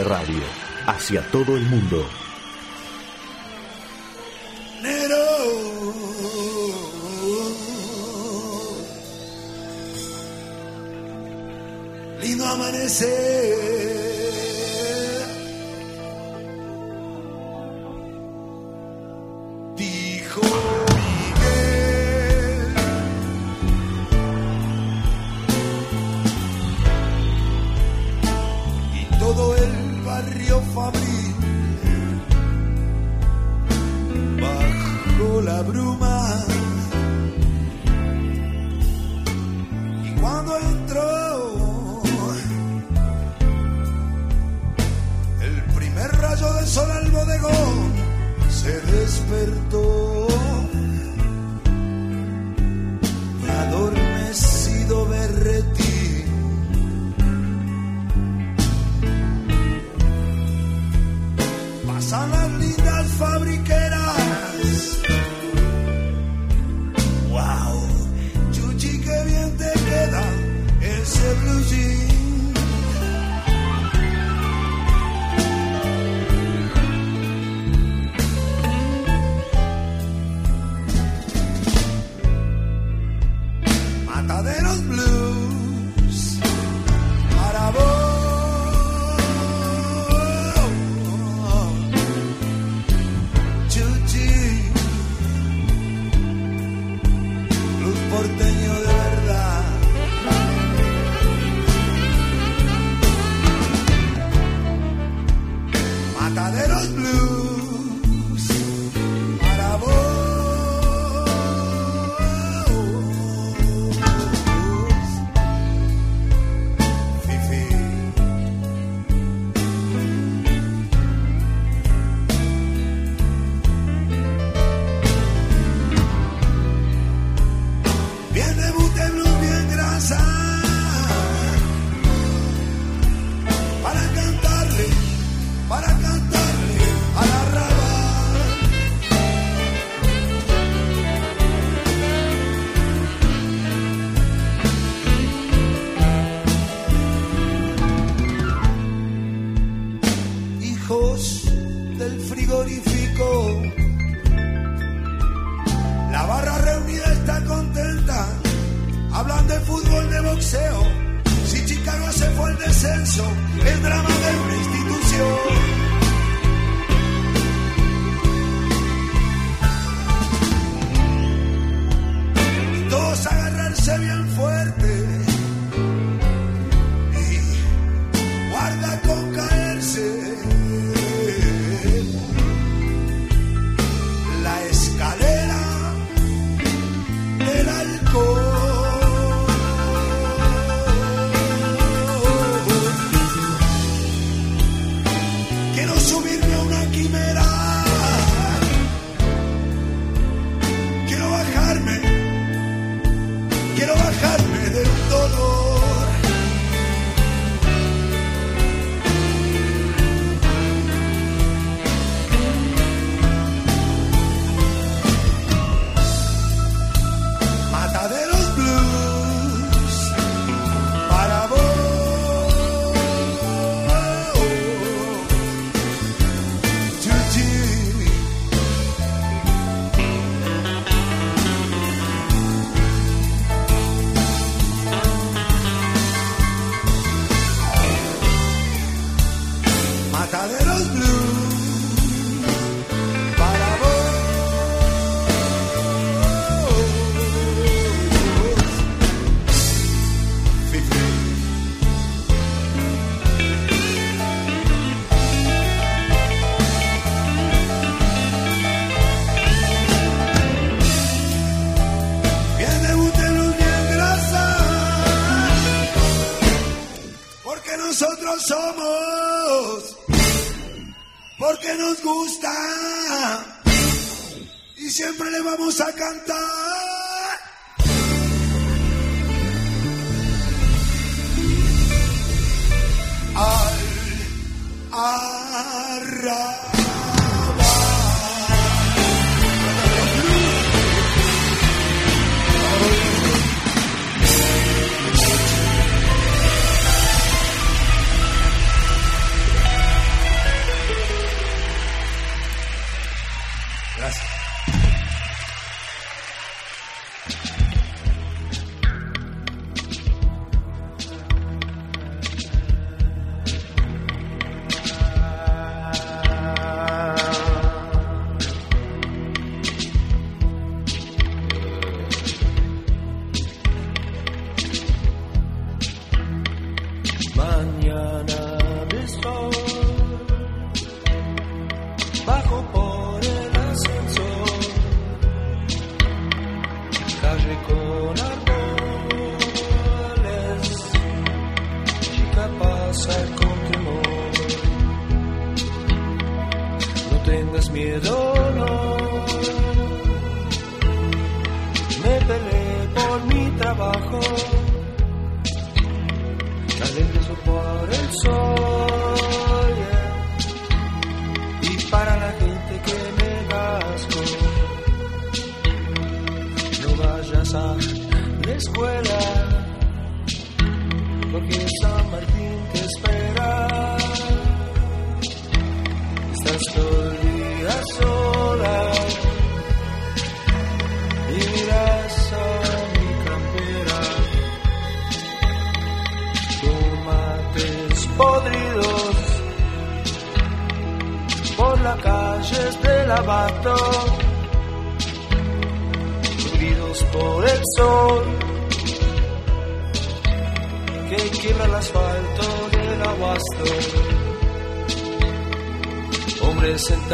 Radio, hacia todo el mundo.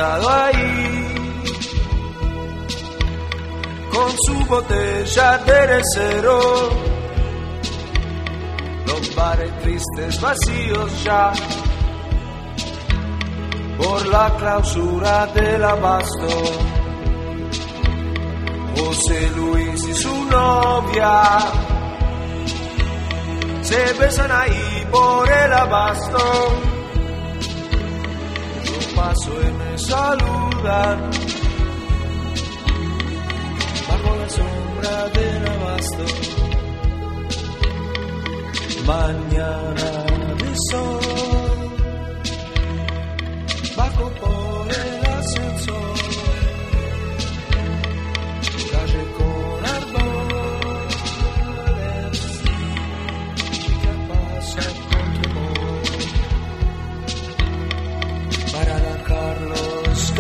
ahí con su botella de cerecero. Los bares tristes vacíos ya por la clausura del abasto. José Luis y su novia se besan ahí por el abasto paso y me saludan. Bajo la sombra del abasto, mañana de sol.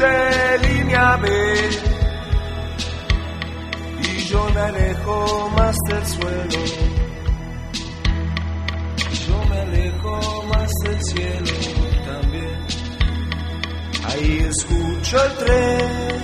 Subte línea B y yo me alejo más del suelo. Yo me alejo más del cielo también. Ahí escucho el tren.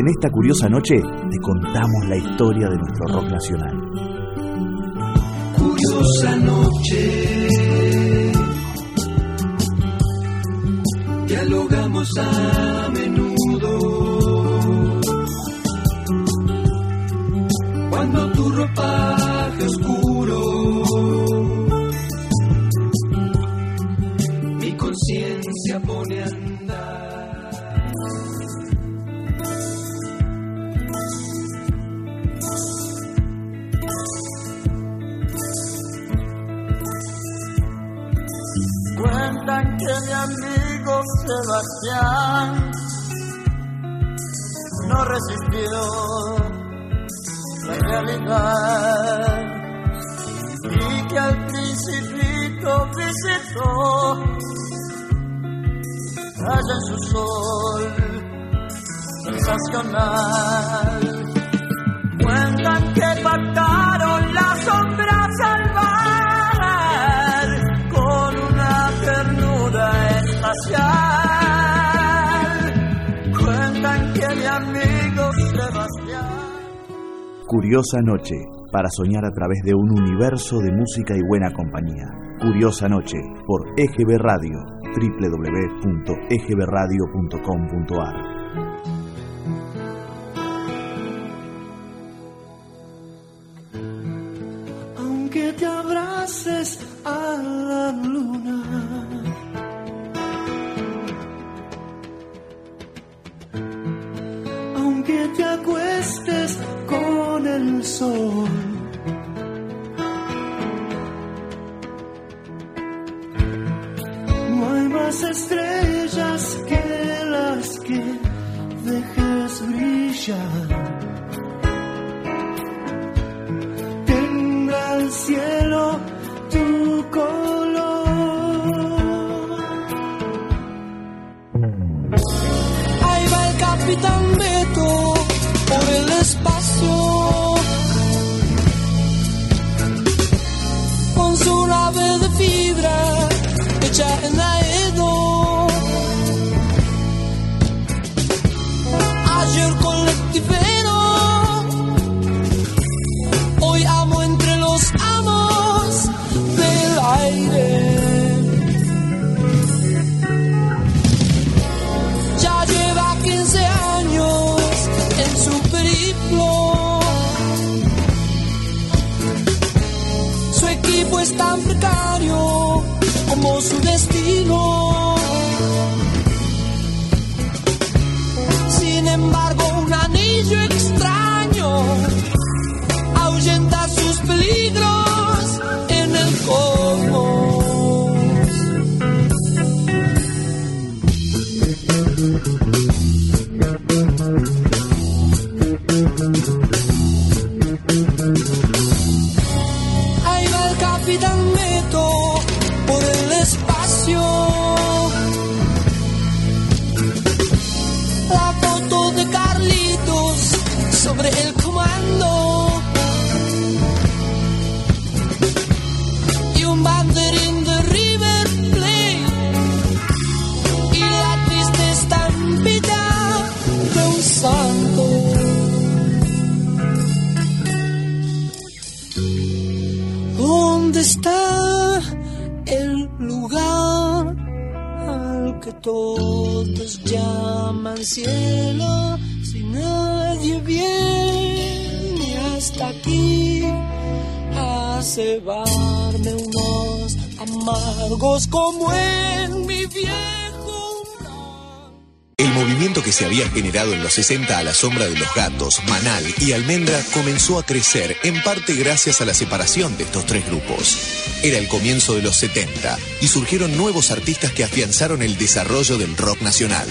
En esta curiosa noche te contamos la historia de nuestro rock nacional. Curiosa noche. Dialogamos a menudo. Curiosa noche, para soñar a través de un universo de música y buena compañía. Curiosa noche, por EGB Radio, www.egbradio.com.ar. movimiento que se había generado en los 60 a la sombra de los gatos, Manal y Almendra comenzó a crecer en parte gracias a la separación de estos tres grupos. Era el comienzo de los 70 y surgieron nuevos artistas que afianzaron el desarrollo del rock nacional.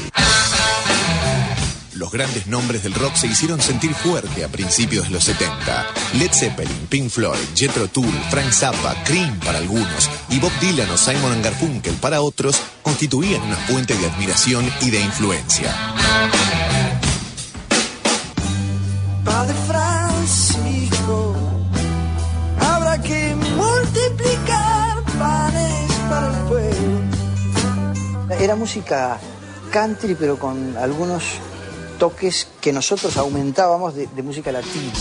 Los grandes nombres del rock se hicieron sentir fuerte a principios de los 70. Led Zeppelin, Pink Floyd, Jethro Tull, Frank Zappa, Cream para algunos y Bob Dylan o Simon Garfunkel para otros constituían una fuente de admiración y de influencia. Padre Francisco, habrá que multiplicar panes para el pueblo. Era música country, pero con algunos toques que nosotros aumentábamos de, música latina.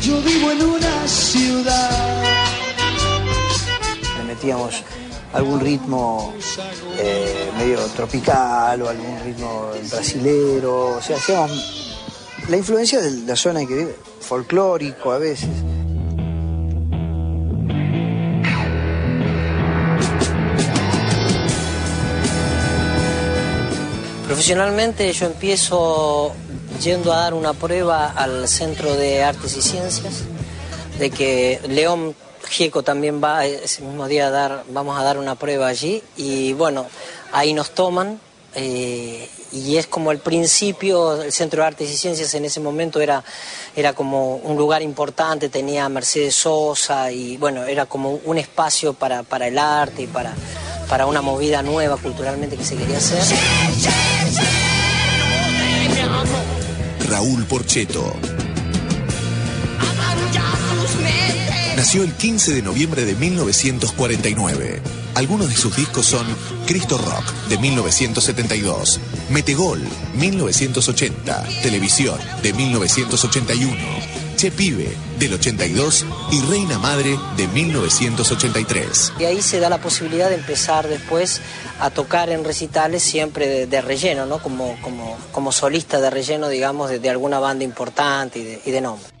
Yo vivo en una ciudad. Le metíamos algún ritmo eh, medio tropical o algún ritmo brasilero, o sea, hacíamos la influencia de la zona en que vive, folclórico a veces. Profesionalmente yo empiezo yendo a dar una prueba al Centro de Artes y Ciencias, de que León Gieco también va ese mismo día a dar, vamos a dar una prueba allí y bueno, ahí nos toman eh, y es como el principio, el Centro de Artes y Ciencias en ese momento era, era como un lugar importante, tenía Mercedes Sosa y bueno, era como un espacio para, para el arte y para, para una movida nueva culturalmente que se quería hacer. Raúl Porcheto. Nació el 15 de noviembre de 1949. Algunos de sus discos son Cristo Rock de 1972, Metegol 1980, Televisión de 1981, Che Pibe del 82 y Reina Madre de 1983. Y ahí se da la posibilidad de empezar después a tocar en recitales siempre de, relleno, ¿no? Como, como, como solista de relleno, digamos, de, alguna banda importante y de nombre.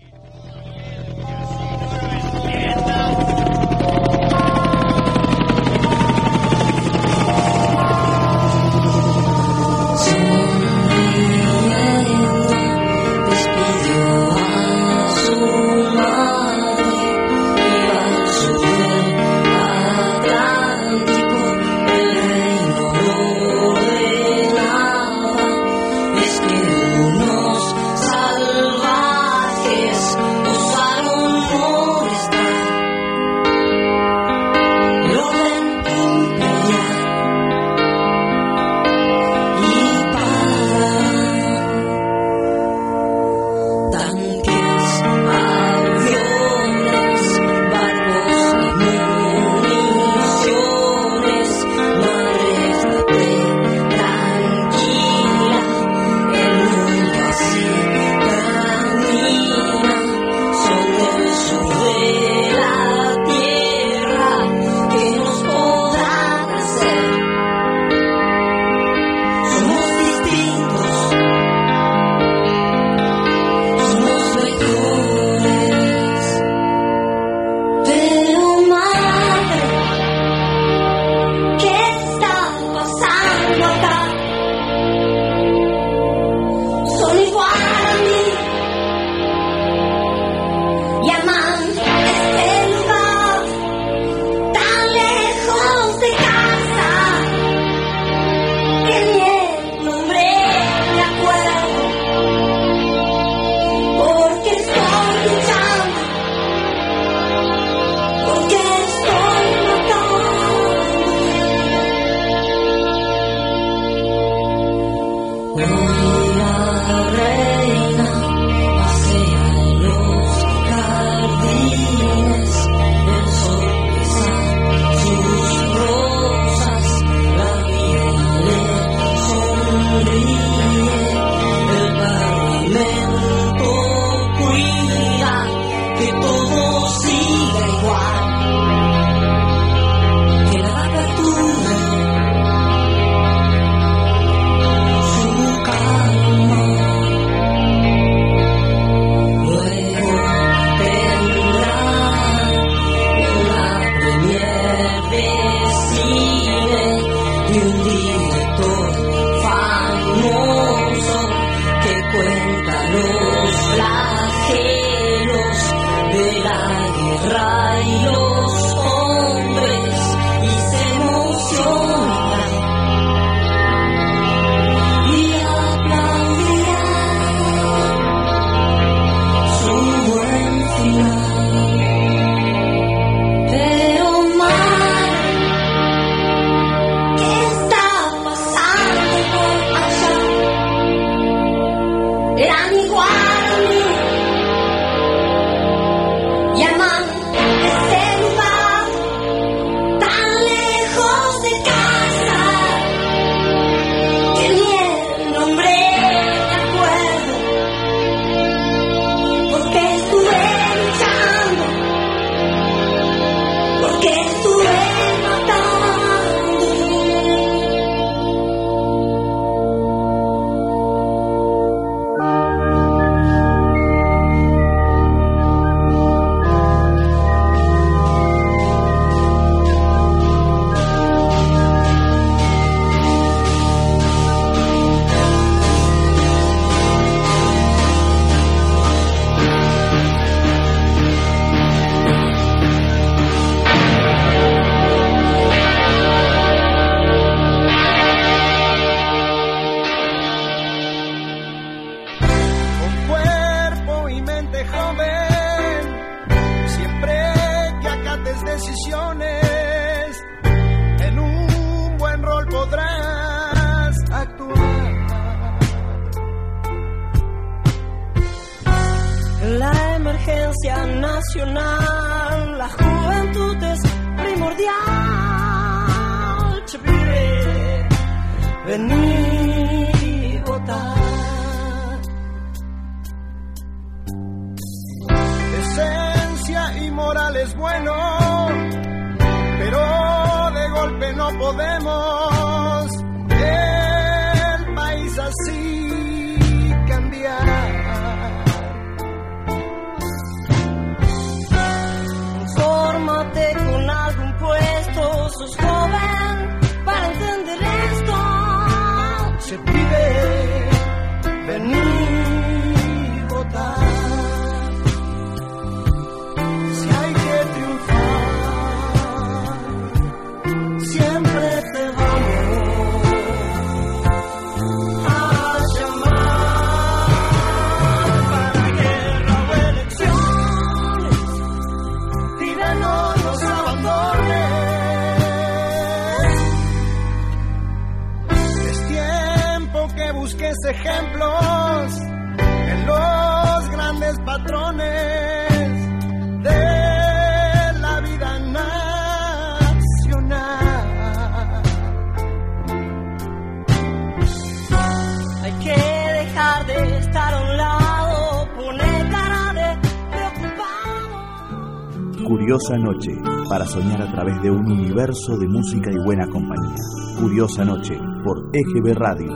Curiosa noche, para soñar a través de un universo de música y buena compañía. Curiosa noche, por EGB Radio.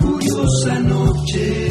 Curiosa noche.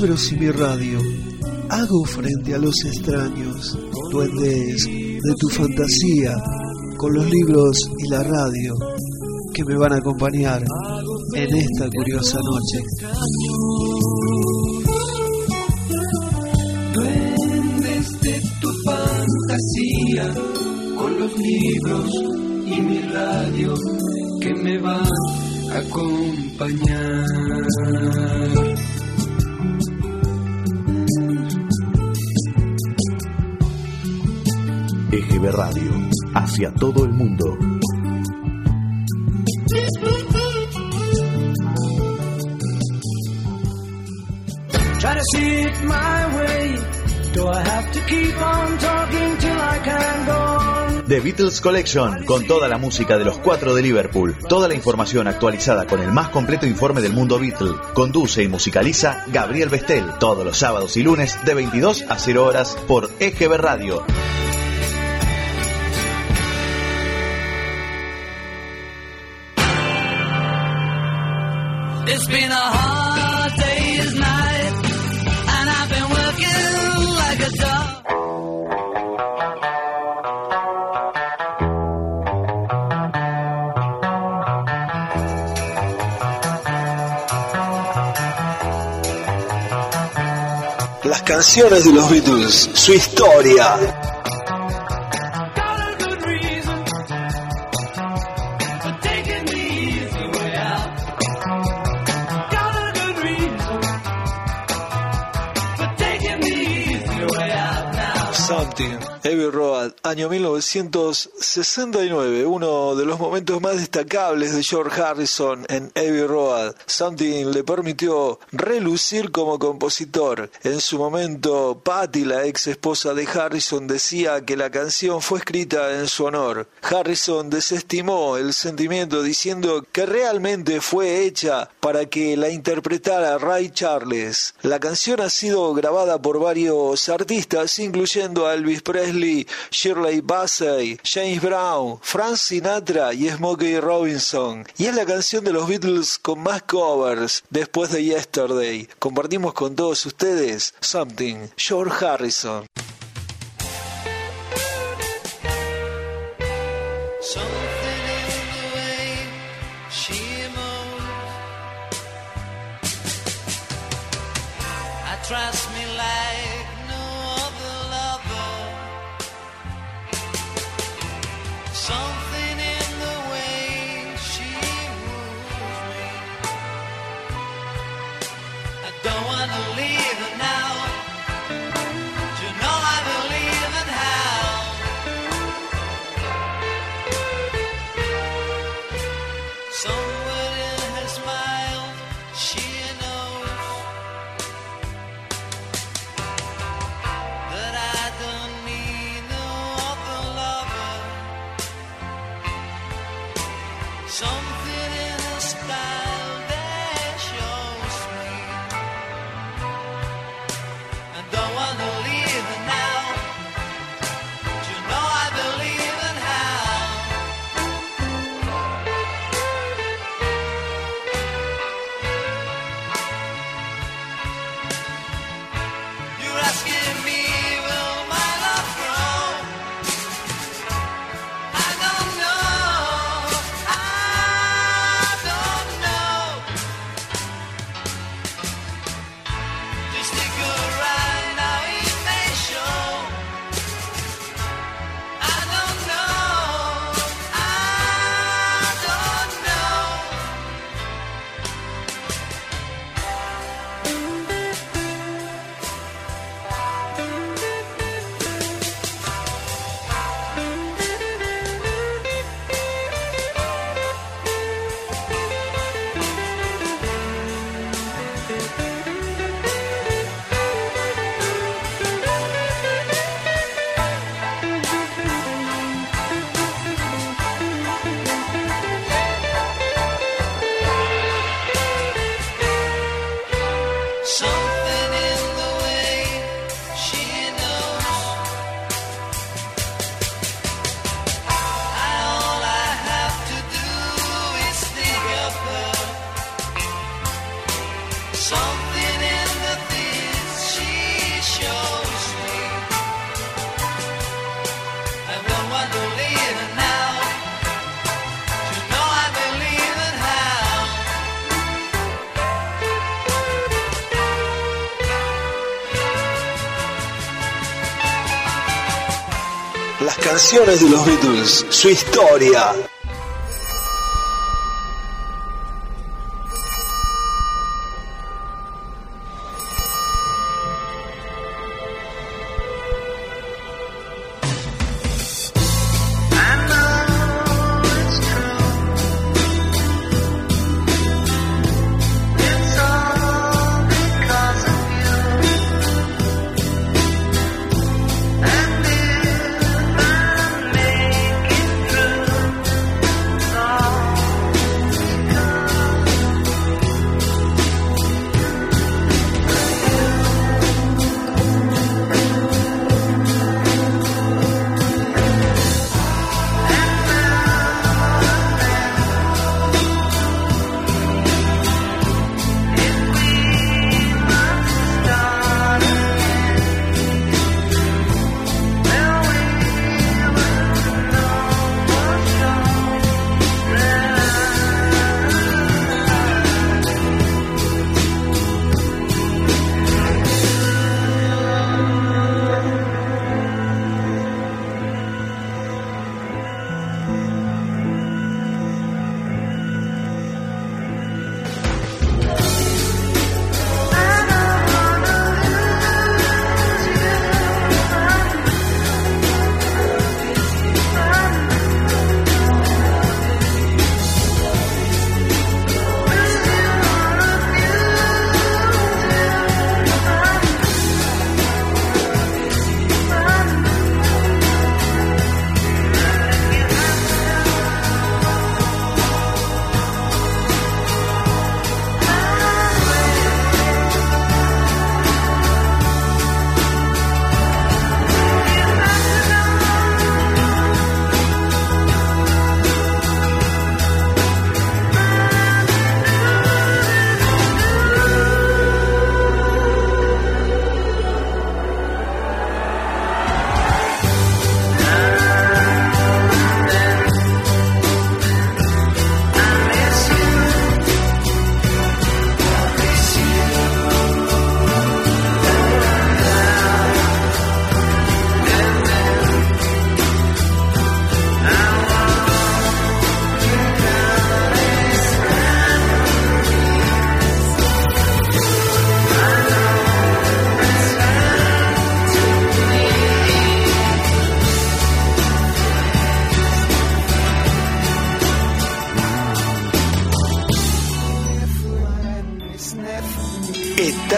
Libros y mi radio, hago frente a los extraños, duendes de tu fantasía, con los libros y la radio que me van a acompañar en esta curiosa noche. duendes de tu fantasía, con los libros y mi radio que me van a acompañar. EGB Radio, hacia todo el mundo. Try to see it my way. Do I have to keep on talking till I can go on? The Beatles Collection, con toda la música de los cuatro de Liverpool. Toda la información actualizada con el más completo informe del mundo Beatle. Conduce y musicaliza Gabriel Bestel, todos los sábados y lunes de 22 a 0 horas por EGB Radio. Canciones de los Beatles, su historia. año 1969, uno de los momentos más destacables de George Harrison en Abbey Road. Something le permitió relucir como compositor. En su momento, Patty, la ex esposa de Harrison, decía que la canción fue escrita en su honor. Harrison desestimó el sentimiento diciendo que realmente fue hecha para que la interpretara Ray Charles. La canción ha sido grabada por varios artistas, incluyendo a Elvis Presley, Shirley Shirley Bassey, James Brown, Frank Sinatra y Smokey Robinson. Y es la canción de los Beatles con más covers después de Yesterday. Compartimos con todos ustedes Something, George Harrison. de los Beatles, su historia.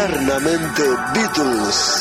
eternamente Beatles.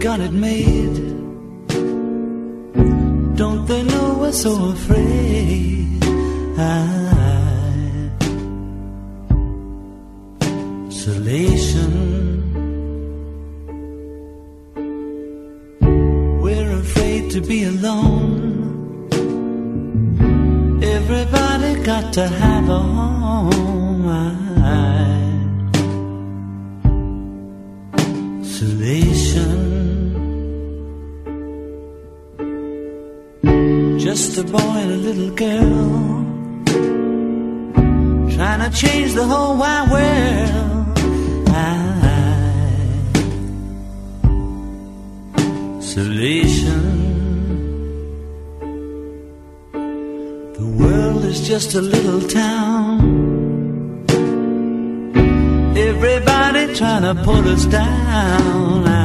gun at me. down. Everybody trying to put us down.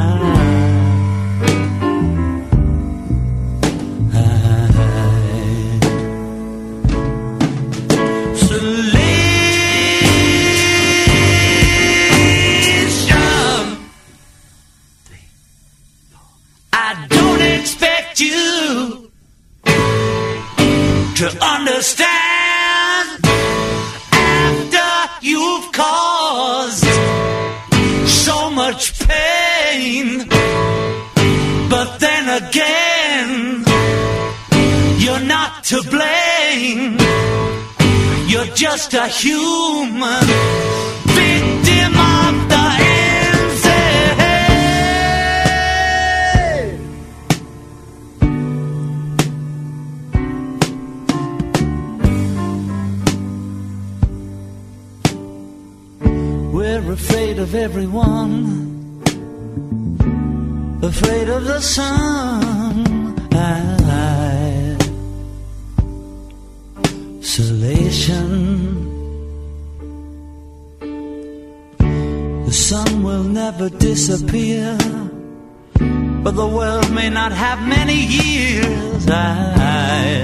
just a human victim of the NC. We're afraid of everyone, afraid of the sun Isolation. The sun will never disappear, but the world may not have many years. I,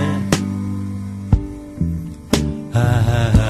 I, I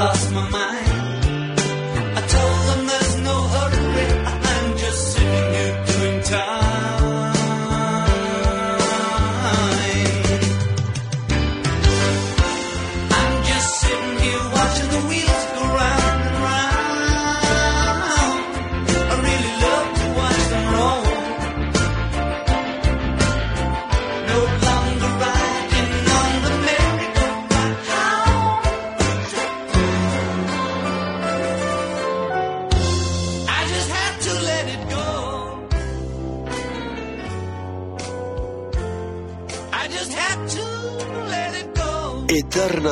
lost my mind.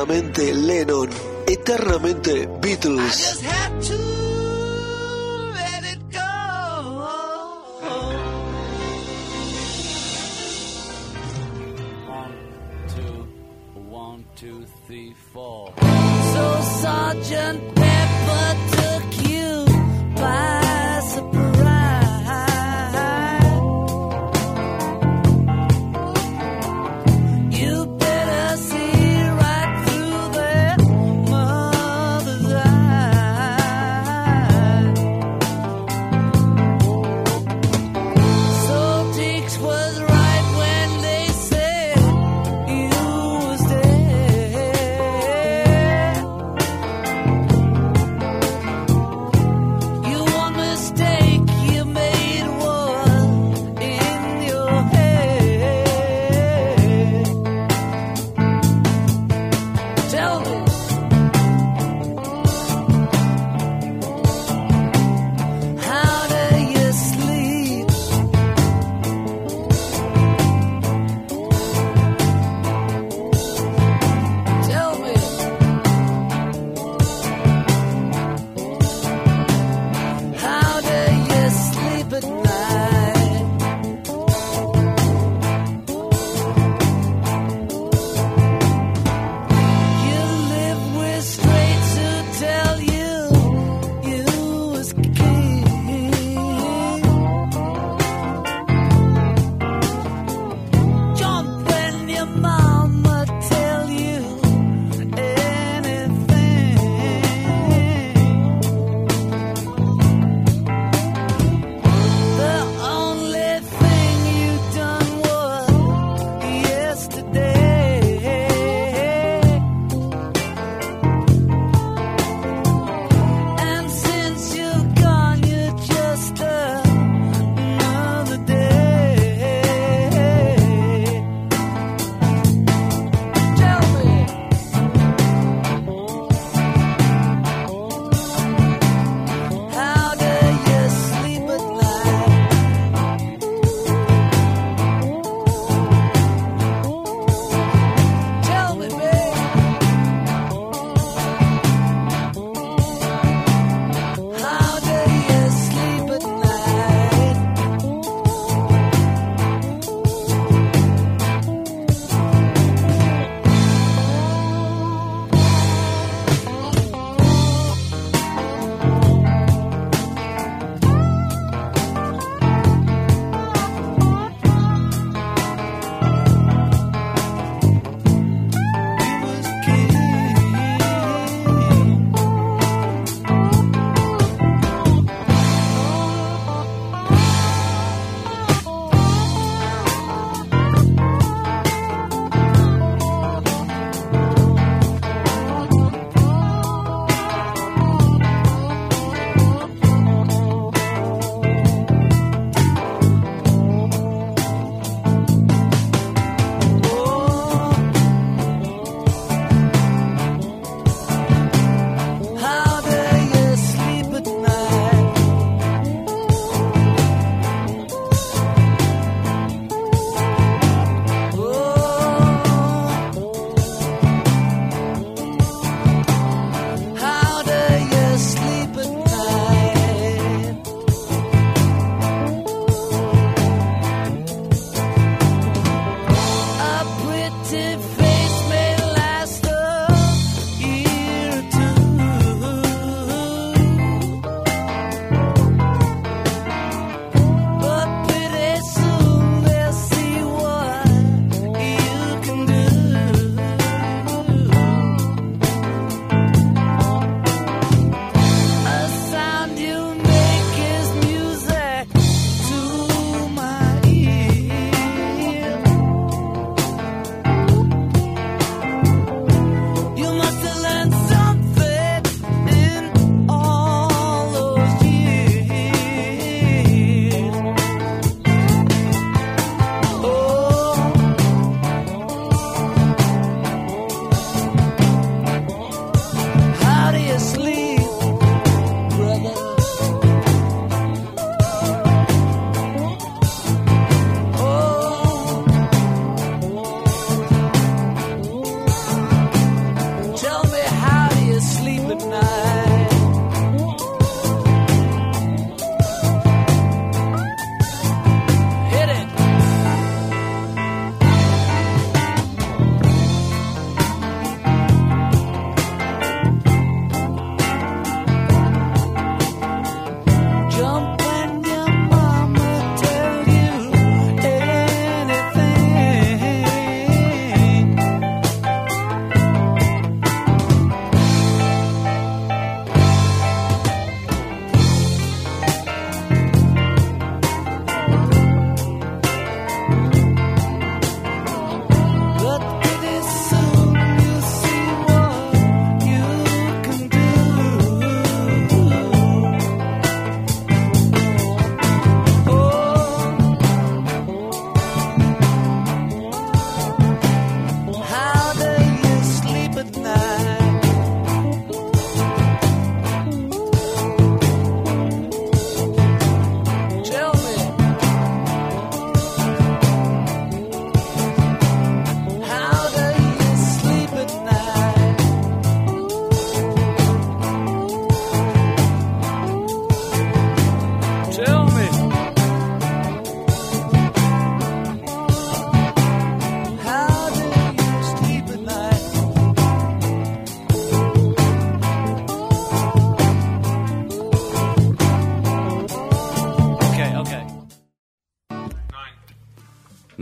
eternamente Lennon, eternamente Beatles.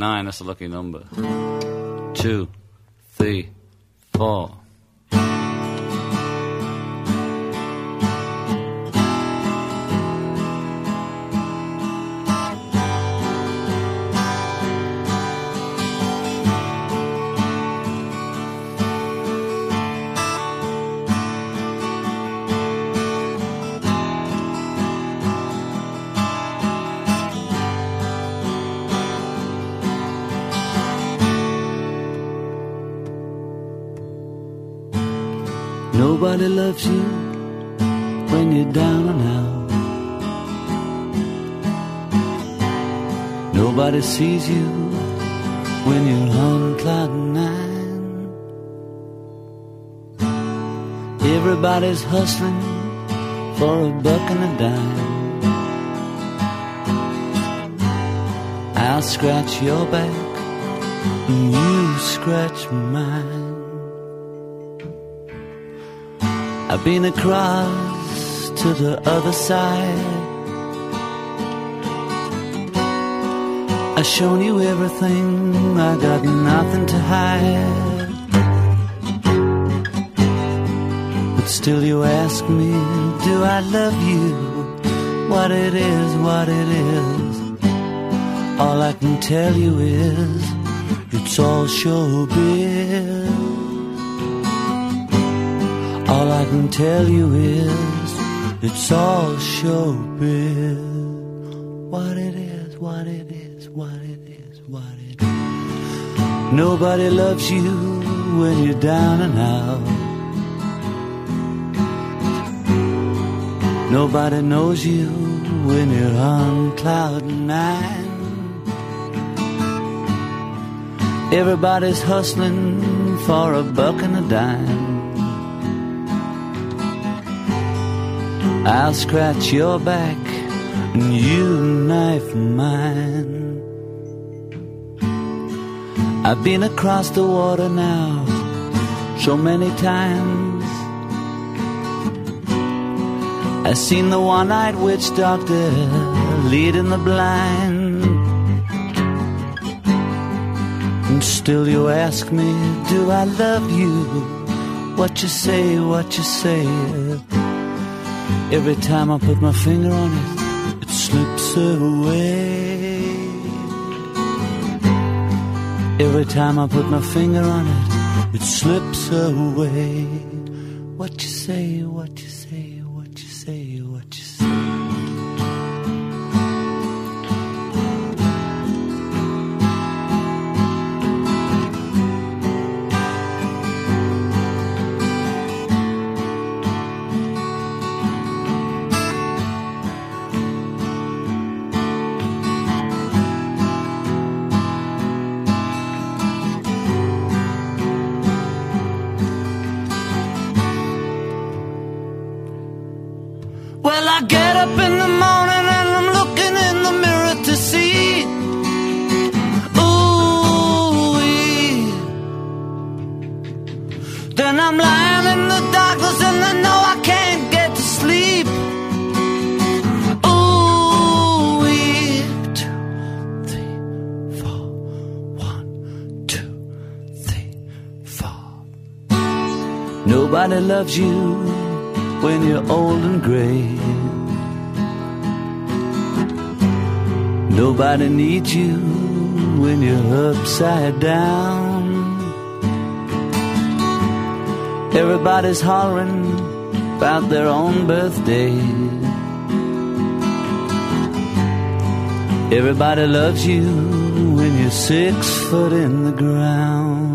Nine, that's a lucky number. Two, Nobody sees you when you're on cloud nine. Everybody's hustling for a buck and a dime. I'll scratch your back and you scratch mine. I've been across to the other side. I've shown you everything, I got nothing to hide. But still, you ask me, do I love you? What it is, what it is. All I can tell you is, it's all showbiz. All I can tell you is it's all showbiz. What it is, what it is, Nobody loves you when you're down and out. Nobody knows you when you're on cloud nine. Everybody's hustling for a buck and a dime. I'll scratch your back and you knife mine. I've been across the water now so many times. I've seen the one eyed witch doctor leading the blind. And still you ask me, do I love you? What you say, what you say. Every time I put my finger on it, it slips away. Every time I put my finger on it, it slips away. What you say, what you say, in the morning and I'm looking in the mirror to see. Ooh, -wee. then I'm lying in the darkness and I know I can't get to sleep. Ooh, -wee. two, three, four, one, two, three, four. Nobody loves you when you're old and gray. Nobody needs you when you're upside down. Everybody's hollering about their own birthday. Everybody loves you when you're six foot in the ground.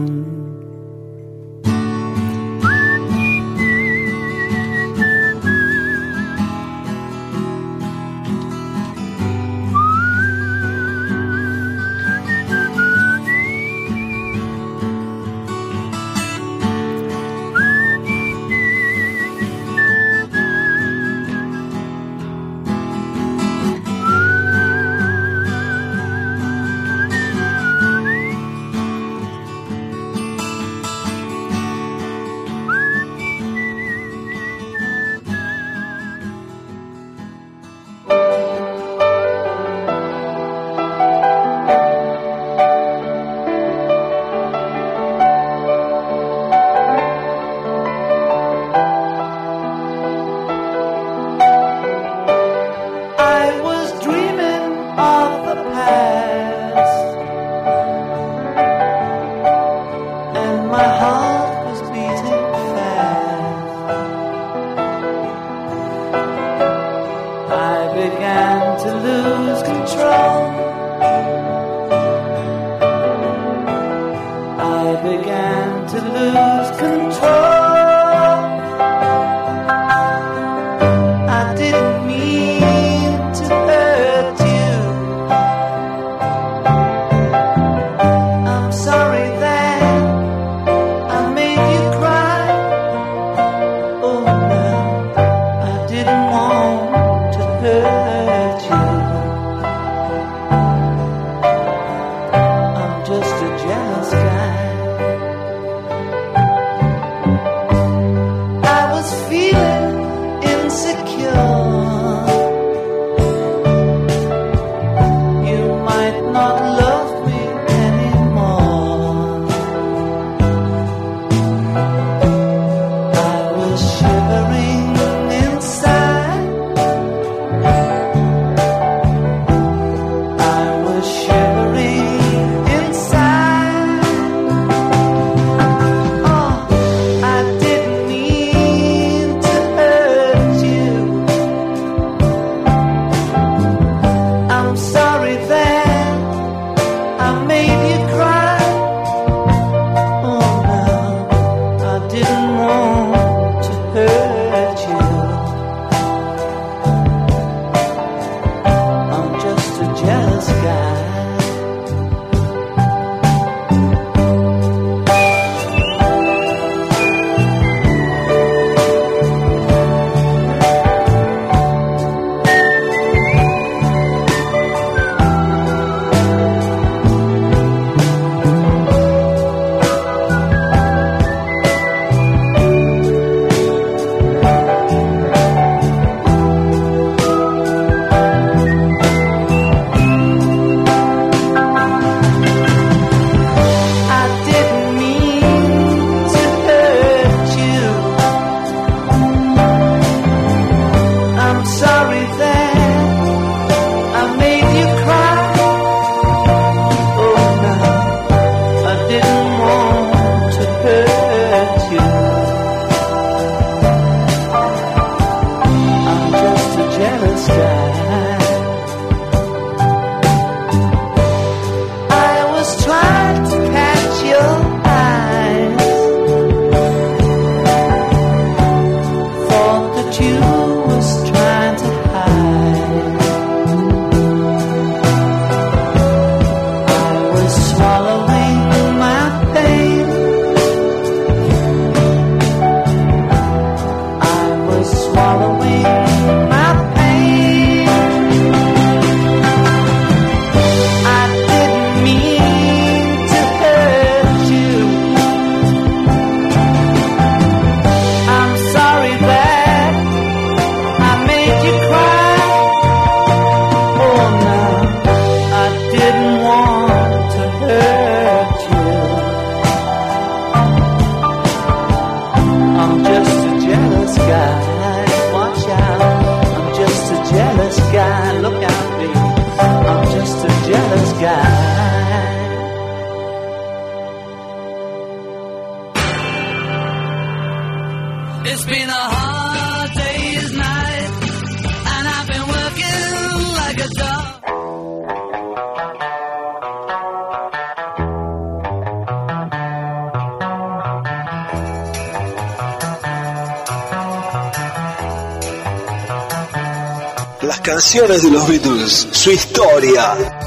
sky. It's been a hard day's night, and I've been working like a dog. Las canciones de los Beatles, su historia.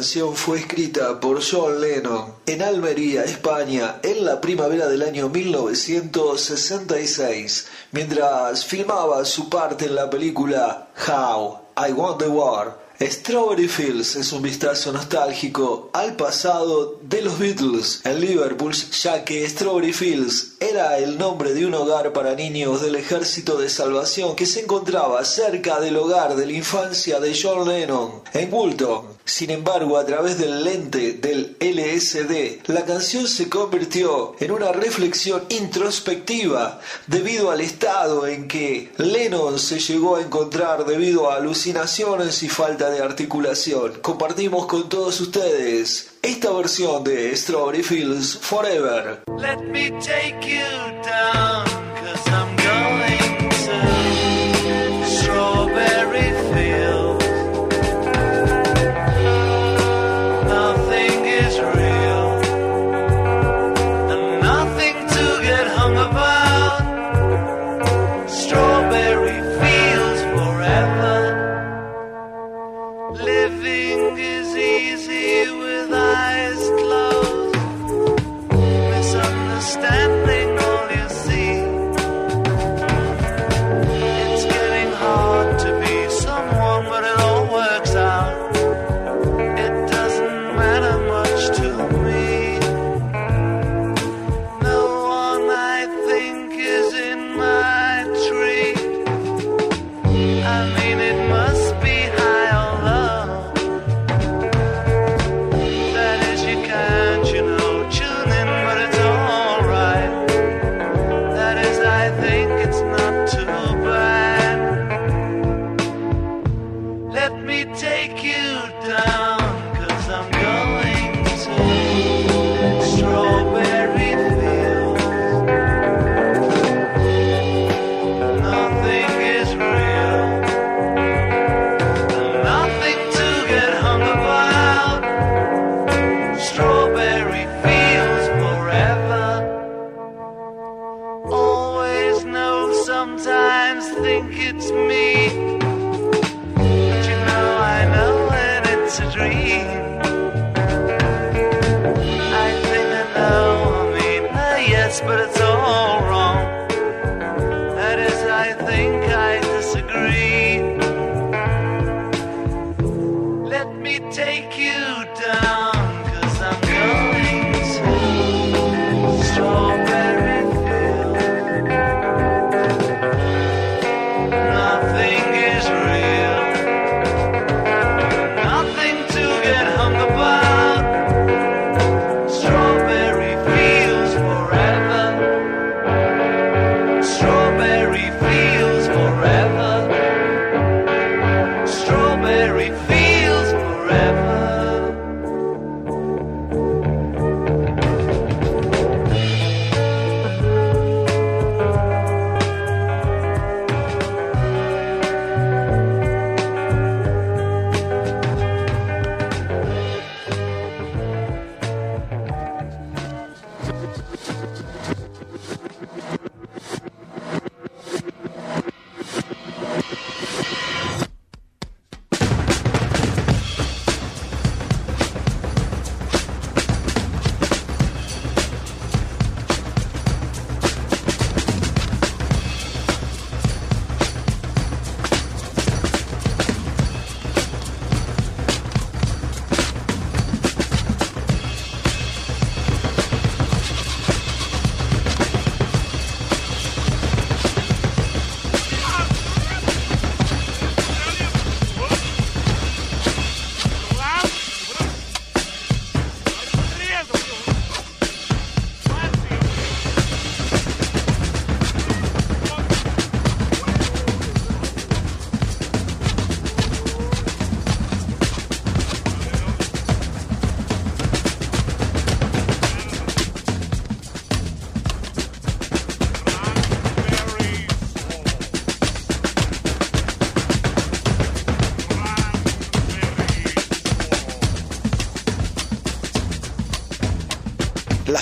canción fue escrita por John Lennon en Almería, España, en la primavera del año 1966, mientras filmaba su parte en la película How I Won the War. Strawberry Fields es un vistazo nostálgico al pasado de los Beatles en Liverpool, ya que Strawberry Fields era el nombre de un hogar para niños del Ejército de Salvación que se encontraba cerca del hogar de la infancia de John Lennon en Woolton. Sin embargo, a través del lente del LSD, la canción se convirtió en una reflexión introspectiva debido al estado en que Lennon se llegó a encontrar debido a alucinaciones y falta de articulación. Compartimos con todos ustedes esta versión de Strawberry Fields Forever. Let me take you down, I'm going Strawberry Fields.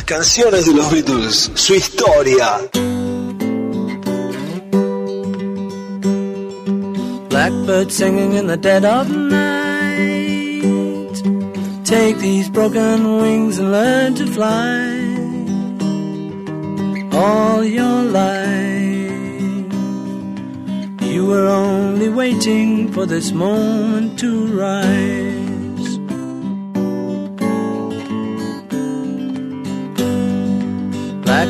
Canciones de los Beatles, su historia. Blackbird singing in the dead of night. Take these broken wings and learn to fly. All your life, You were only waiting for this moment to rise.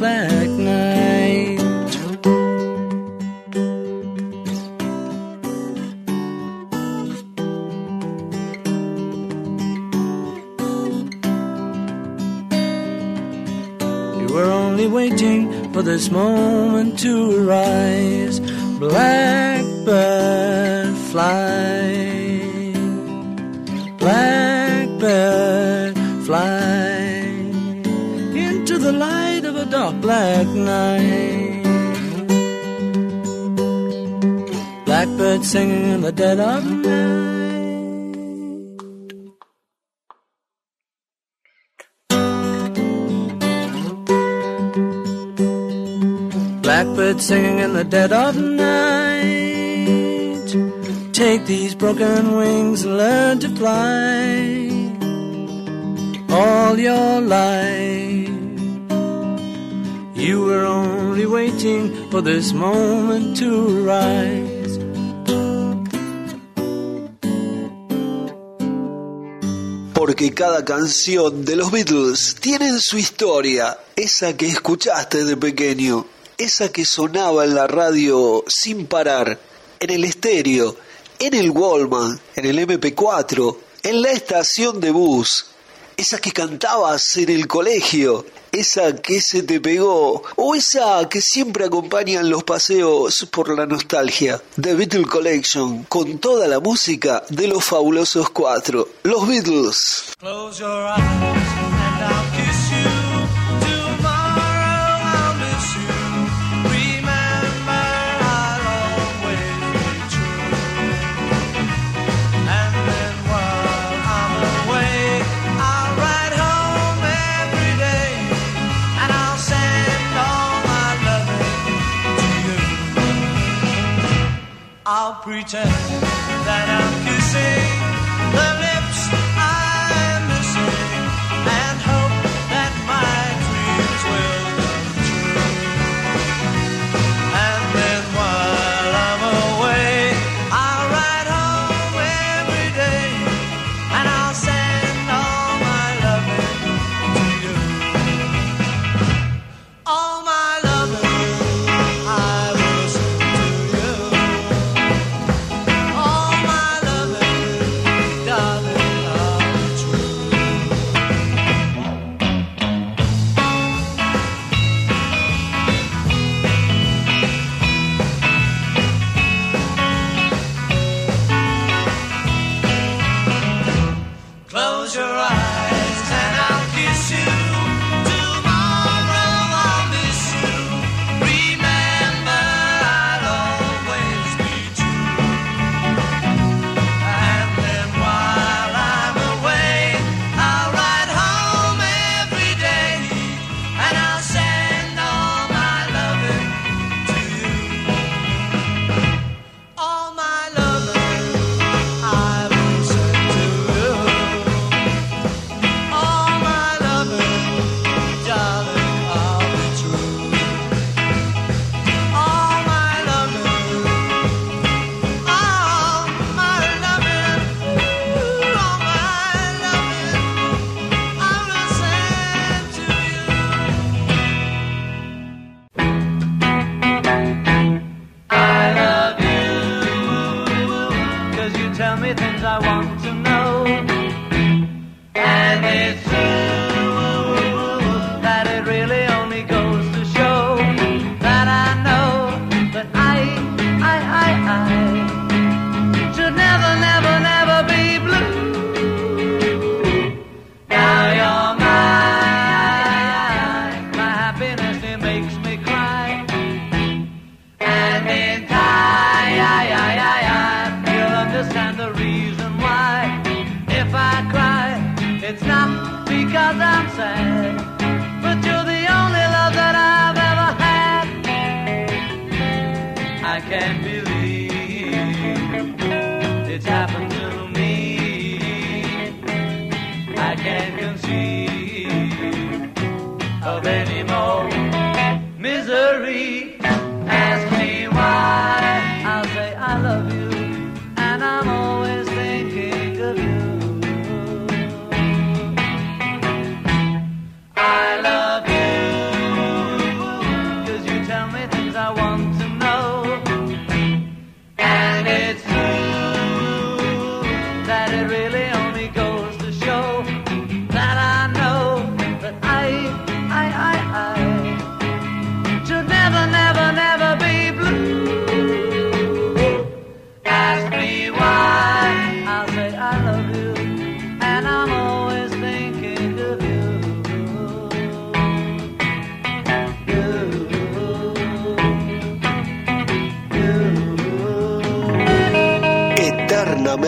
of dead of night. Take these broken wings and learn to fly all your life. You were only waiting for this moment to rise. Porque cada canción de los Beatles tiene su historia, esa que escuchaste de pequeño, esa que sonaba en la radio sin parar, en el estéreo, en el Wallman, en el MP4, en la estación de bus, esa que cantabas en el colegio, esa que se te pegó, o esa que siempre acompaña en los paseos por la nostalgia. The Beatles Collection, con toda la música de los fabulosos cuatro, los Beatles. Close your eyes pretend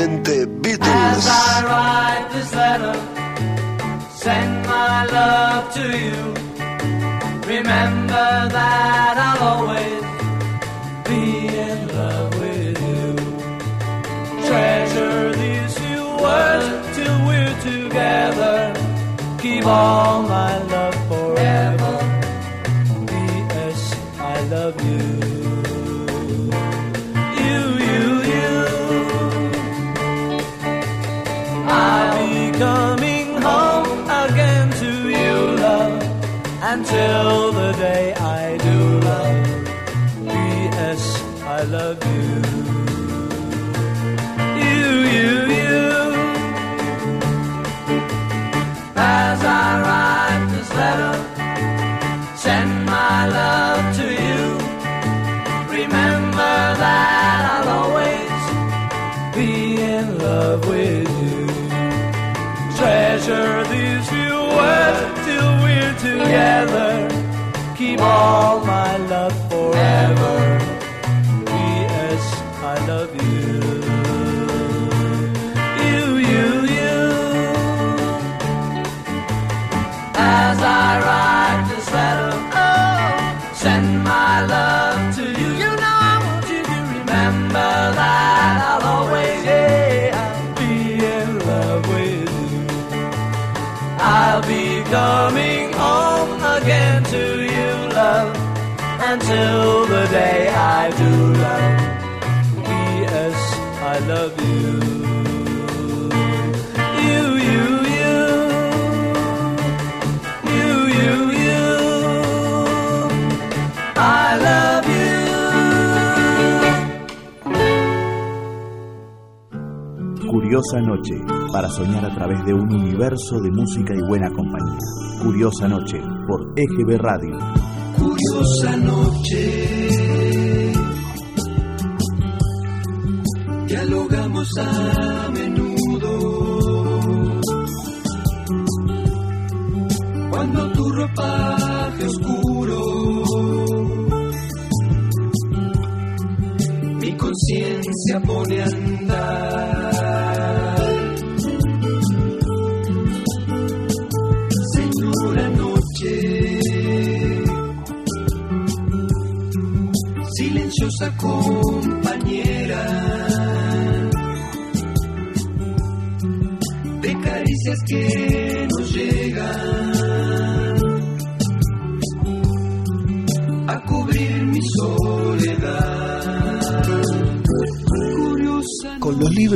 As Beatles. I write this letter, send my love to you. Remember that I'll always be in love with you. Treasure these few words till we're together. Keep all my tell until the day I do love. P.S. I love you. You, you, you. You, you, you. I love you. Curiosa Noche, para soñar a través de un universo de música y buena compañía. Curiosa Noche, por EGB Radio. Curiosa noche. Dialogamos a menudo. Cuando tu ropaje oscuro, mi conciencia pone a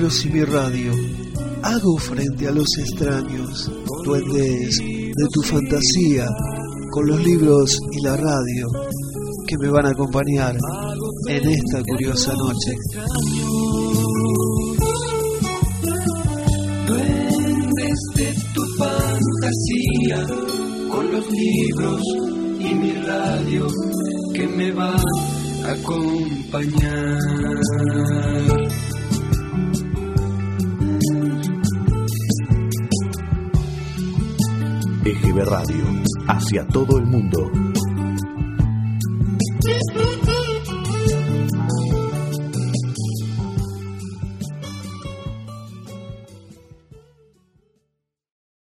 Y mi radio, hago frente a los extraños, duendes de tu fantasía, con los libros y la radio, que me van a acompañar en esta curiosa noche. duendes de tu fantasía, con los libros y mi radio que me van a acompañar. Radio, hacia todo el mundo.